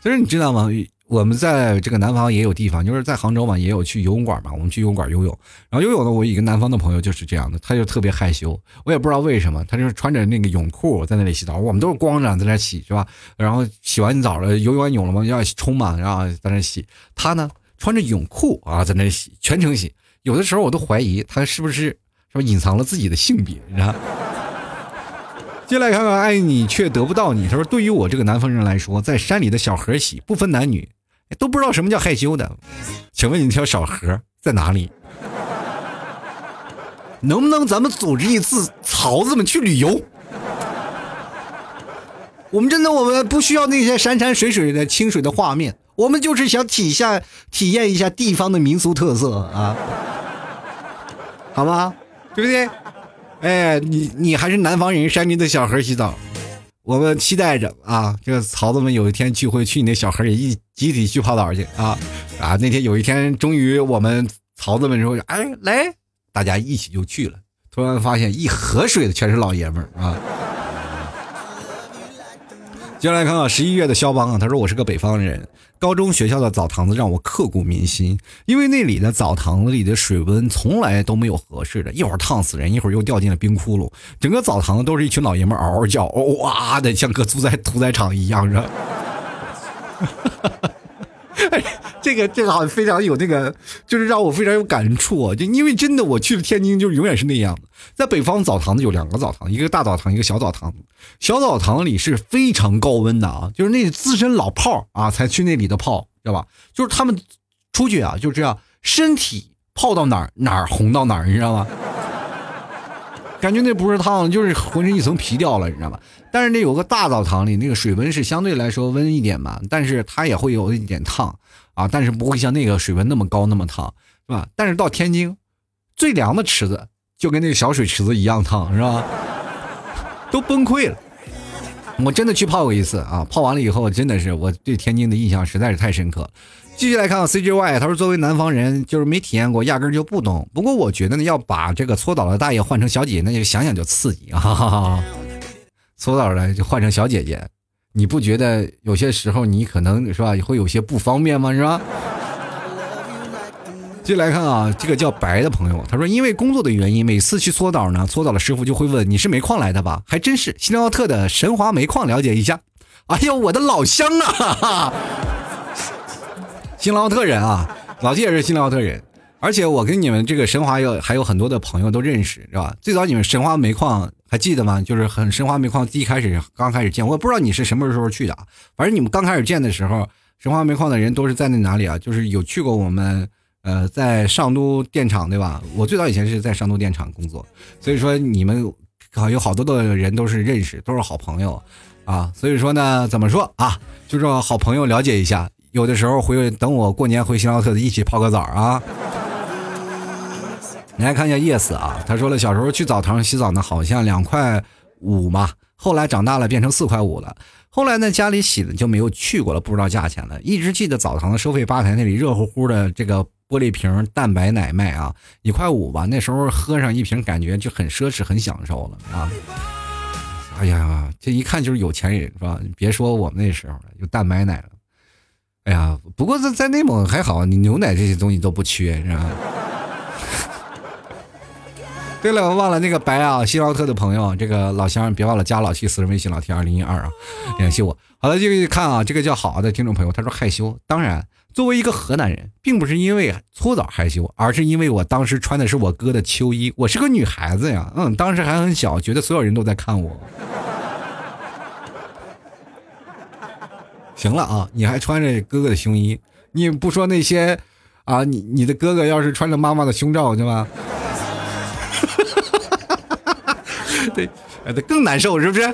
[SPEAKER 2] 其实你知道吗？我们在这个南方也有地方，就是在杭州嘛，也有去游泳馆嘛。我们去游泳馆游泳，然后游泳呢，我一个南方的朋友就是这样的，他就特别害羞，我也不知道为什么，他就是穿着那个泳裤在那里洗澡，我们都是光着在那洗，是吧？然后洗完澡了，游完泳了嘛，要冲嘛，然后在那洗。他呢，穿着泳裤啊，在那洗，全程洗。有的时候我都怀疑他是不是。是隐藏了自己的性别，你知道？接来看看，爱你却得不到你。他说：“对于我这个南方人来说，在山里的小河洗，不分男女，都不知道什么叫害羞的。请问你条小河在哪里？能不能咱们组织一次曹子们去旅游？我们真的，我们不需要那些山山水水的清水的画面，我们就是想体下体验一下地方的民俗特色啊，好吗？”对不对？哎，你你还是南方人，山里的小河洗澡，我们期待着啊！这个曹子们有一天聚会，去你那小河里一集体去泡澡去啊！啊，那天有一天，终于我们曹子们说：“哎，来，大家一起就去了。”突然发现一河水的全是老爷们儿啊！接下来看看十一月的肖邦啊，他说我是个北方人，高中学校的澡堂子让我刻骨铭心，因为那里的澡堂子里的水温从来都没有合适的，一会儿烫死人，一会儿又掉进了冰窟窿，整个澡堂子都是一群老爷们嗷嗷叫，哇的像个屠宰屠宰场一样，是吧？哎，这个这个好像非常有那个，就是让我非常有感触啊！就因为真的，我去了天津，就永远是那样的。在北方澡堂子有两个澡堂，一个大澡堂，一个小澡堂。小澡堂里是非常高温的啊，就是那资深老炮儿啊才去那里的泡，知道吧？就是他们出去啊，就这样，身体泡到哪儿哪儿红到哪儿，你知道吗？感觉那不是烫，就是浑身一层皮掉了，你知道吧？但是那有个大澡堂里，那个水温是相对来说温一点嘛，但是它也会有一点烫啊，但是不会像那个水温那么高那么烫，是吧？但是到天津，最凉的池子就跟那个小水池子一样烫，是吧？都崩溃了。我真的去泡过一次啊，泡完了以后，真的是我对天津的印象实在是太深刻。继续来看啊 CJY，他说作为南方人，就是没体验过，压根就不懂。不过我觉得呢，要把这个搓澡的大爷换成小姐姐，那就想想就刺激啊！搓澡的就换成小姐姐，你不觉得有些时候你可能是吧，会有些不方便吗？是吧？继续来看啊，这个叫白的朋友，他说因为工作的原因，每次去搓澡呢，搓澡的师傅就会问你是煤矿来的吧？还真是，新奥特的神华煤矿，了解一下。哎呦，我的老乡啊！哈哈新劳特人啊，老弟也是新劳特人，而且我跟你们这个神华有还有很多的朋友都认识，是吧？最早你们神华煤矿还记得吗？就是很神华煤矿第一开始刚开始建，我也不知道你是什么时候去的。反正你们刚开始建的时候，神华煤矿的人都是在那哪里啊？就是有去过我们呃在上都电厂对吧？我最早以前是在上都电厂工作，所以说你们好有好多的人都是认识，都是好朋友啊。所以说呢，怎么说啊？就是好朋友了解一下。有的时候回等我过年回新奥特一起泡个澡啊！你来看一下 yes 啊，他说了小时候去澡堂洗澡呢，好像两块五嘛，后来长大了变成四块五了。后来呢家里洗的就没有去过了，不知道价钱了。一直记得澡堂的收费吧台那里热乎乎的这个玻璃瓶蛋白奶卖啊，一块五吧，那时候喝上一瓶感觉就很奢侈很享受了啊！哎呀，这一看就是有钱人是吧？别说我们那时候了，有蛋白奶了。哎呀，不过在在内蒙还好，你牛奶这些东西都不缺，是吧？对了，我忘了那个白啊，西奥特的朋友，这个老乡，别忘了加老七私人微信老 T 二零一二啊，联系我。好了，继续看啊，这个叫好的听众朋友，他说害羞。当然，作为一个河南人，并不是因为搓澡害羞，而是因为我当时穿的是我哥的秋衣，我是个女孩子呀，嗯，当时还很小，觉得所有人都在看我。行了啊，你还穿着哥哥的胸衣，你不说那些，啊，你你的哥哥要是穿着妈妈的胸罩，对吧？对，那更难受，是不是？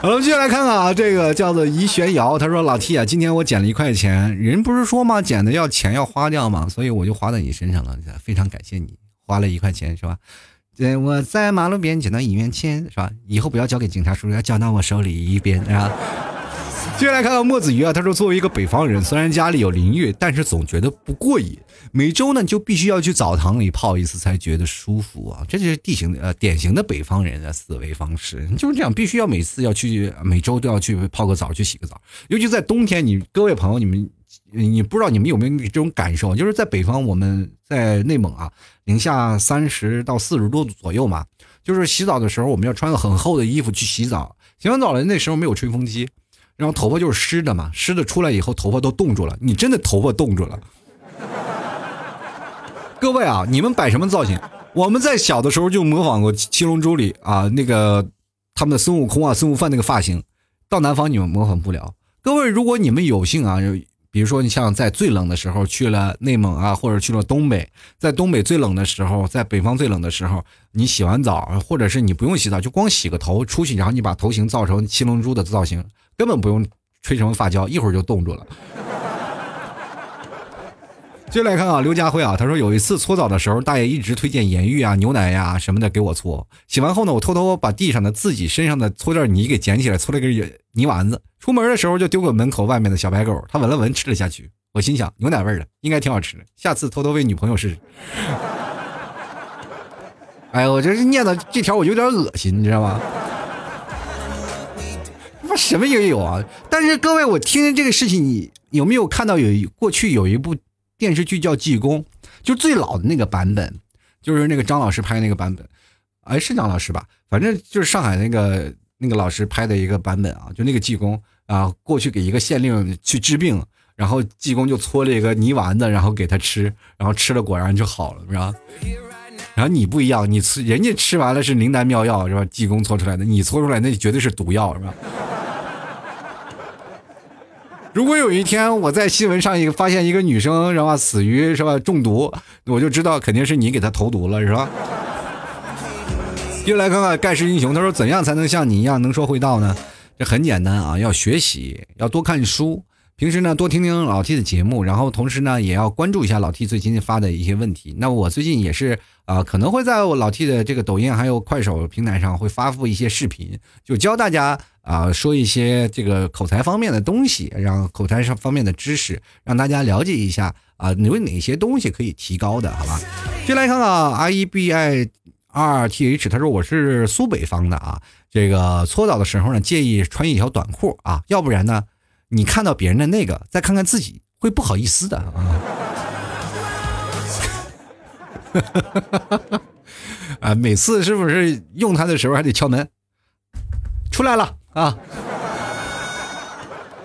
[SPEAKER 2] 好了，接下来看看啊，这个叫做怡玄瑶，他说：“老 T 啊，今天我捡了一块钱，人不是说吗？捡的要钱要花掉嘛，所以我就花在你身上了，非常感谢你，花了一块钱是吧？对，我在马路边捡到一元钱是吧？以后不要交给警察叔叔，要交到我手里一边啊。”接下来看到墨子鱼啊，他说：“作为一个北方人，虽然家里有淋浴，但是总觉得不过瘾。每周呢，就必须要去澡堂里泡一次才觉得舒服啊！这就是地形呃典型的北方人的思维方式，就是这样，必须要每次要去，每周都要去泡个澡，去洗个澡。尤其在冬天，你各位朋友，你们你不知道你们有没有这种感受？就是在北方，我们在内蒙啊，零下三十到四十度左右嘛，就是洗澡的时候，我们要穿个很厚的衣服去洗澡。洗完澡了，那时候没有吹风机。”然后头发就是湿的嘛，湿的出来以后头发都冻住了，你真的头发冻住了。各位啊，你们摆什么造型？我们在小的时候就模仿过《七龙珠》里啊那个他们的孙悟空啊孙悟饭那个发型，到南方你们模仿不了。各位，如果你们有幸啊，比如说你像在最冷的时候去了内蒙啊，或者去了东北，在东北最冷的时候，在北方最冷的时候，你洗完澡，或者是你不用洗澡，就光洗个头出去，然后你把头型造成七龙珠的造型。根本不用吹什么发胶，一会儿就冻住了。接来看啊，刘家辉啊，他说有一次搓澡的时候，大爷一直推荐盐浴啊、牛奶呀什么的给我搓。洗完后呢，我偷偷把地上的自己身上的搓点泥给捡起来，搓了个泥丸子。出门的时候就丢给门口外面的小白狗，它闻了闻，吃了下去。我心想，牛奶味的应该挺好吃的，下次偷偷喂女朋友试试。哎呀我这是念叨这条，我有点恶心，你知道吗？什么也有啊。但是各位，我听听这个事情，你有没有看到有过去有一部电视剧叫《济公》，就最老的那个版本，就是那个张老师拍那个版本，哎，是张老师吧？反正就是上海那个那个老师拍的一个版本啊，就那个济公啊，过去给一个县令去治病，然后济公就搓了一个泥丸子，然后给他吃，然后吃了果然就好了，是吧？然后你不一样，你吃人家吃完了是灵丹妙药是吧？济公搓出来的，你搓出来那绝对是毒药是吧？如果有一天我在新闻上一个发现一个女生是吧死于是吧中毒，我就知道肯定是你给她投毒了是吧？又来看看盖世英雄，他说怎样才能像你一样能说会道呢？这很简单啊，要学习，要多看书。平时呢，多听听老 T 的节目，然后同时呢，也要关注一下老 T 最近发的一些问题。那我最近也是啊，可能会在我老 T 的这个抖音还有快手平台上会发布一些视频，就教大家啊说一些这个口才方面的东西，让口才上方面的知识，让大家了解一下啊，有哪些东西可以提高的，好吧？先来看看 R E B I R T H，他说我是苏北方的啊，这个搓澡的时候呢，建议穿一条短裤啊，要不然呢。你看到别人的那个，再看看自己，会不好意思的啊！哈哈哈哈哈啊，每次是不是用它的时候还得敲门？出来了啊！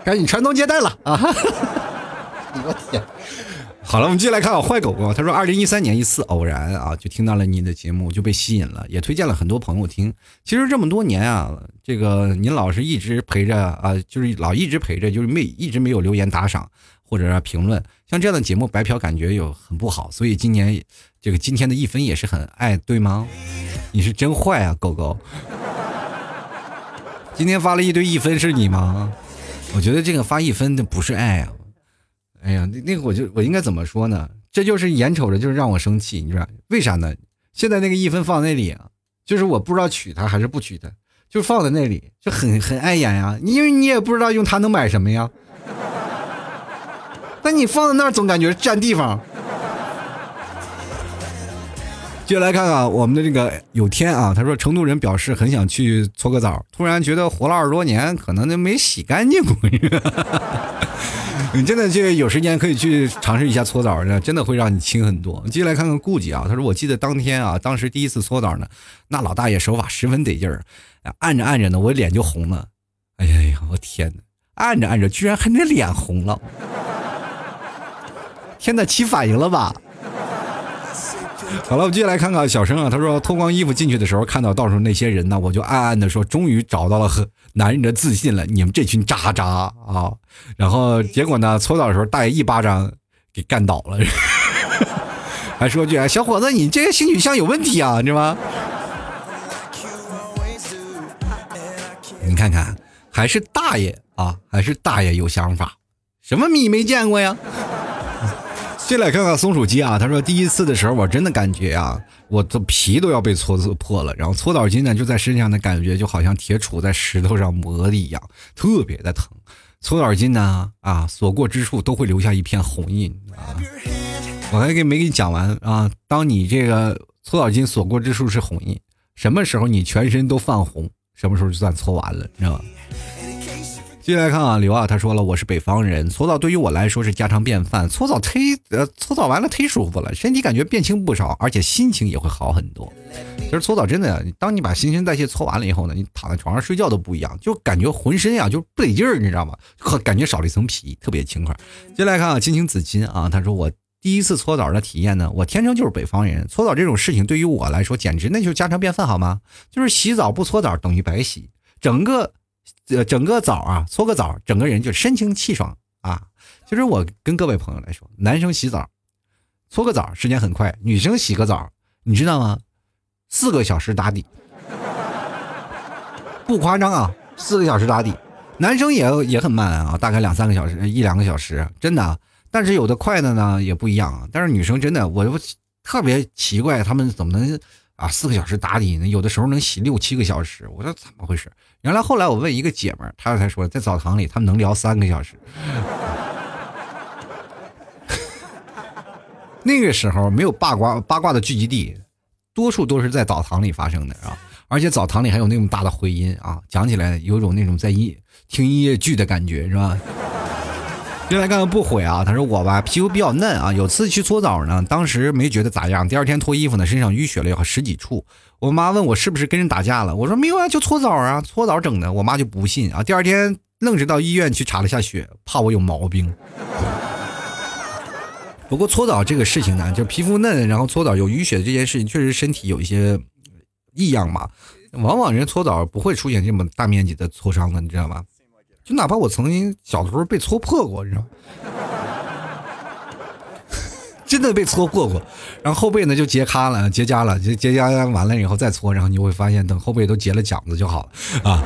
[SPEAKER 2] 赶紧传宗接代了啊！我天！好了，我们继续来看坏狗狗。他说，二零一三年一次偶然啊，就听到了你的节目，就被吸引了，也推荐了很多朋友听。其实这么多年啊，这个您老是一直陪着啊，就是老一直陪着，就是没一直没有留言打赏或者评论。像这样的节目白嫖，感觉有很不好。所以今年这个今天的一分也是很爱，对吗？你是真坏啊，狗狗！今天发了一堆一分是你吗？我觉得这个发一分的不是爱啊。哎呀，那那个我就我应该怎么说呢？这就是眼瞅着就是让我生气，你知道为啥呢？现在那个一分放那里啊，就是我不知道取它还是不取它，就放在那里就很很碍眼呀。因为你也不知道用它能买什么呀。但你放在那儿总感觉占地方。接下来看看我们的这个有天啊，他说成都人表示很想去搓个澡，突然觉得活了二十多年，可能都没洗干净过。你真的就有时间可以去尝试一下搓澡，真的会让你轻很多。接下来看看顾忌啊，他说我记得当天啊，当时第一次搓澡呢，那老大爷手法十分得劲儿，按着按着呢，我脸就红了。哎呀呀，我天哪，按着按着居然还能脸红了，天哪，起反应了吧？好了，我们接下来看看小生啊。他说脱光衣服进去的时候，看到到时候那些人呢，我就暗暗的说，终于找到了男人的自信了。你们这群渣渣啊！然后结果呢，搓澡的时候，大爷一巴掌给干倒了，还说句：“小伙子，你这个性取向有问题啊，你知道吗？”你看看，还是大爷啊，还是大爷有想法，什么米没见过呀？进来看看松鼠鸡啊，他说第一次的时候我真的感觉啊，我的皮都要被搓破了，然后搓澡巾呢就在身上的感觉就好像铁杵在石头上磨的一样，特别的疼。搓澡巾呢啊，所过之处都会留下一片红印啊。我还给没给你讲完啊？当你这个搓澡巾所过之处是红印，什么时候你全身都泛红，什么时候就算搓完了，你知道吗？接下来看啊，刘啊，他说了，我是北方人，搓澡对于我来说是家常便饭。搓澡忒呃，搓澡完了忒舒服了，身体感觉变轻不少，而且心情也会好很多。其实搓澡真的，当你把新陈代谢搓完了以后呢，你躺在床上睡觉都不一样，就感觉浑身呀就不得劲儿，你知道吗？感觉少了一层皮，特别轻快。接下来看啊，青青紫金啊，他说我第一次搓澡的体验呢，我天生就是北方人，搓澡这种事情对于我来说简直那就是家常便饭，好吗？就是洗澡不搓澡等于白洗，整个。呃，整个澡啊，搓个澡，整个人就神清气爽啊。其实我跟各位朋友来说，男生洗澡，搓个澡时间很快；女生洗个澡，你知道吗？四个小时打底，不夸张啊，四个小时打底。男生也也很慢啊，大概两三个小时，一两个小时，真的。但是有的快的呢也不一样啊。但是女生真的，我就特别奇怪，他们怎么能啊四个小时打底呢？有的时候能洗六七个小时，我说怎么回事？原来后来我问一个姐们儿，她才说在澡堂里他们能聊三个小时。那个时候没有八卦八卦的聚集地，多数都是在澡堂里发生的啊。而且澡堂里还有那种大的回音啊，讲起来有种那种在音听音乐剧的感觉，是吧？进来看看不悔啊！他说我吧皮肤比较嫩啊，有次去搓澡呢，当时没觉得咋样，第二天脱衣服呢，身上淤血了有十几处。我妈问我是不是跟人打架了，我说没有啊，就搓澡啊，搓澡整的。我妈就不信啊，第二天愣是到医院去查了下血，怕我有毛病。不过搓澡这个事情呢，就皮肤嫩，然后搓澡有淤血这件事情，确实身体有一些异样嘛。往往人搓澡不会出现这么大面积的挫伤的，你知道吗？就哪怕我曾经小的时候被戳破过，你知道吗？真的被戳破过，然后后背呢就结痂了，结痂了，结结痂完了以后再搓，然后你会发现等后背都结了茧子就好了啊。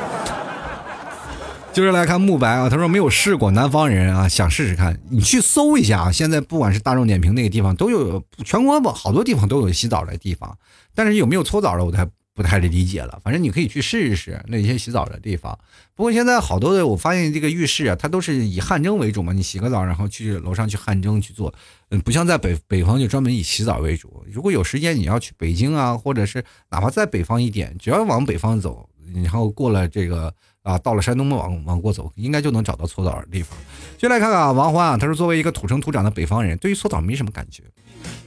[SPEAKER 2] 就是来看慕白啊，他说没有试过，南方人啊想试试看，你去搜一下啊，现在不管是大众点评那个地方都有，全国好多地方都有洗澡的地方，但是有没有搓澡的我才。不太理解了，反正你可以去试一试那些洗澡的地方。不过现在好多的，我发现这个浴室啊，它都是以汗蒸为主嘛。你洗个澡，然后去楼上去汗蒸去做，嗯，不像在北北方就专门以洗澡为主。如果有时间，你要去北京啊，或者是哪怕在北方一点，只要往北方走，然后过了这个啊，到了山东往往过走，应该就能找到搓澡的地方。就来看看啊，王欢啊，他说作为一个土生土长的北方人，对于搓澡没什么感觉。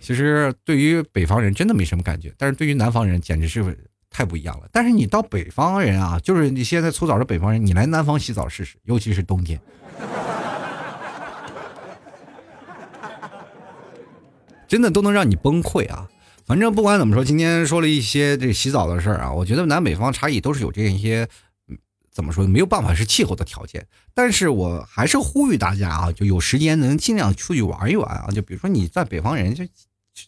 [SPEAKER 2] 其实对于北方人真的没什么感觉，但是对于南方人简直是。太不一样了，但是你到北方人啊，就是你现在搓澡的北方人，你来南方洗澡试试，尤其是冬天，真的都能让你崩溃啊！反正不管怎么说，今天说了一些这洗澡的事儿啊，我觉得南北方差异都是有这样一些，怎么说没有办法是气候的条件，但是我还是呼吁大家啊，就有时间能尽量出去玩一玩啊，就比如说你在北方人就。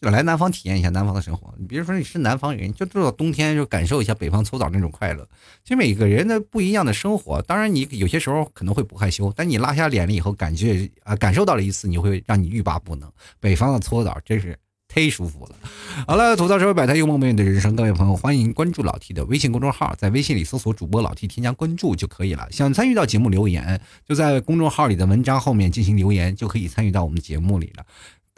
[SPEAKER 2] 来南方体验一下南方的生活。你比如说你是南方人，就到冬天就感受一下北方搓澡那种快乐。其实每个人的不一样的生活，当然你有些时候可能会不害羞，但你拉下脸了以后，感觉啊感受到了一次，你会让你欲罢不能。北方的搓澡真是忒舒服了。好了，吐槽社会百态，幽默面对人生，各位朋友欢迎关注老 T 的微信公众号，在微信里搜索主播老 T，添加关注就可以了。想参与到节目留言，就在公众号里的文章后面进行留言，就可以参与到我们节目里了。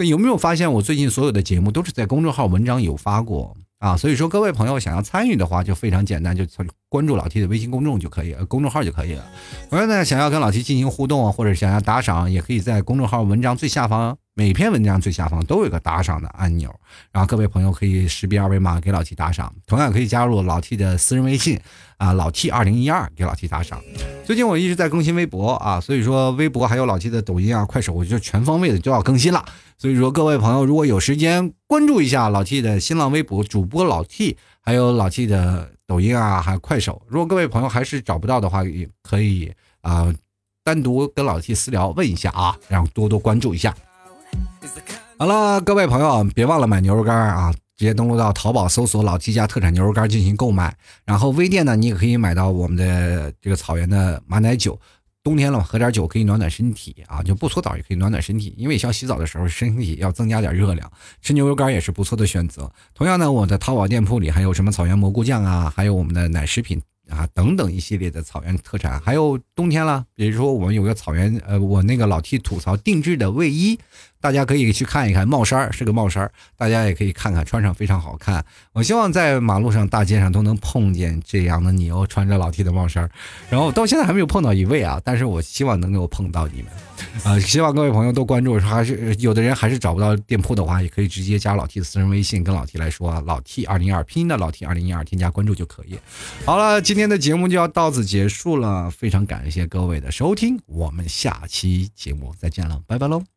[SPEAKER 2] 有没有发现我最近所有的节目都是在公众号文章有发过啊？所以说各位朋友想要参与的话，就非常简单，就关注老 T 的微信公众就可以，公众号就可以了。同样呢，想要跟老 T 进行互动或者想要打赏，也可以在公众号文章最下方，每篇文章最下方都有个打赏的按钮，然后各位朋友可以识别二维码给老 T 打赏。同样可以加入老 T 的私人微信啊，老 T 二零一二给老 T 打赏。最近我一直在更新微博啊，所以说微博还有老 T 的抖音啊、快手，我就全方位的都要更新了。所以说，各位朋友，如果有时间关注一下老 T 的新浪微博主播老 T，还有老 T 的抖音啊，还有快手。如果各位朋友还是找不到的话，也可以啊，单独跟老 T 私聊问一下啊，然后多多关注一下。好了，各位朋友，别忘了买牛肉干啊，直接登录到淘宝搜索“老 T 家特产牛肉干”进行购买。然后微店呢，你也可以买到我们的这个草原的马奶酒。冬天了嘛，喝点酒可以暖暖身体啊，就不搓澡也可以暖暖身体，因为像洗澡的时候身体要增加点热量，吃牛肉干也是不错的选择。同样呢，我的淘宝店铺里还有什么草原蘑菇酱啊，还有我们的奶食品啊等等一系列的草原特产，还有冬天了，比如说我们有个草原呃，我那个老 T 吐槽定制的卫衣。大家可以去看一看，帽衫是个帽衫大家也可以看看，穿上非常好看。我希望在马路上、大街上都能碰见这样的你哦，穿着老 T 的帽衫然后到现在还没有碰到一位啊，但是我希望能够碰到你们啊！希望各位朋友都关注，还是有的人还是找不到店铺的话，也可以直接加老 T 的私人微信，跟老 T 来说，老 T 二零二拼音的老 T 二零一二，添加关注就可以。好了，今天的节目就要到此结束了，非常感谢各位的收听，我们下期节目再见了，拜拜喽。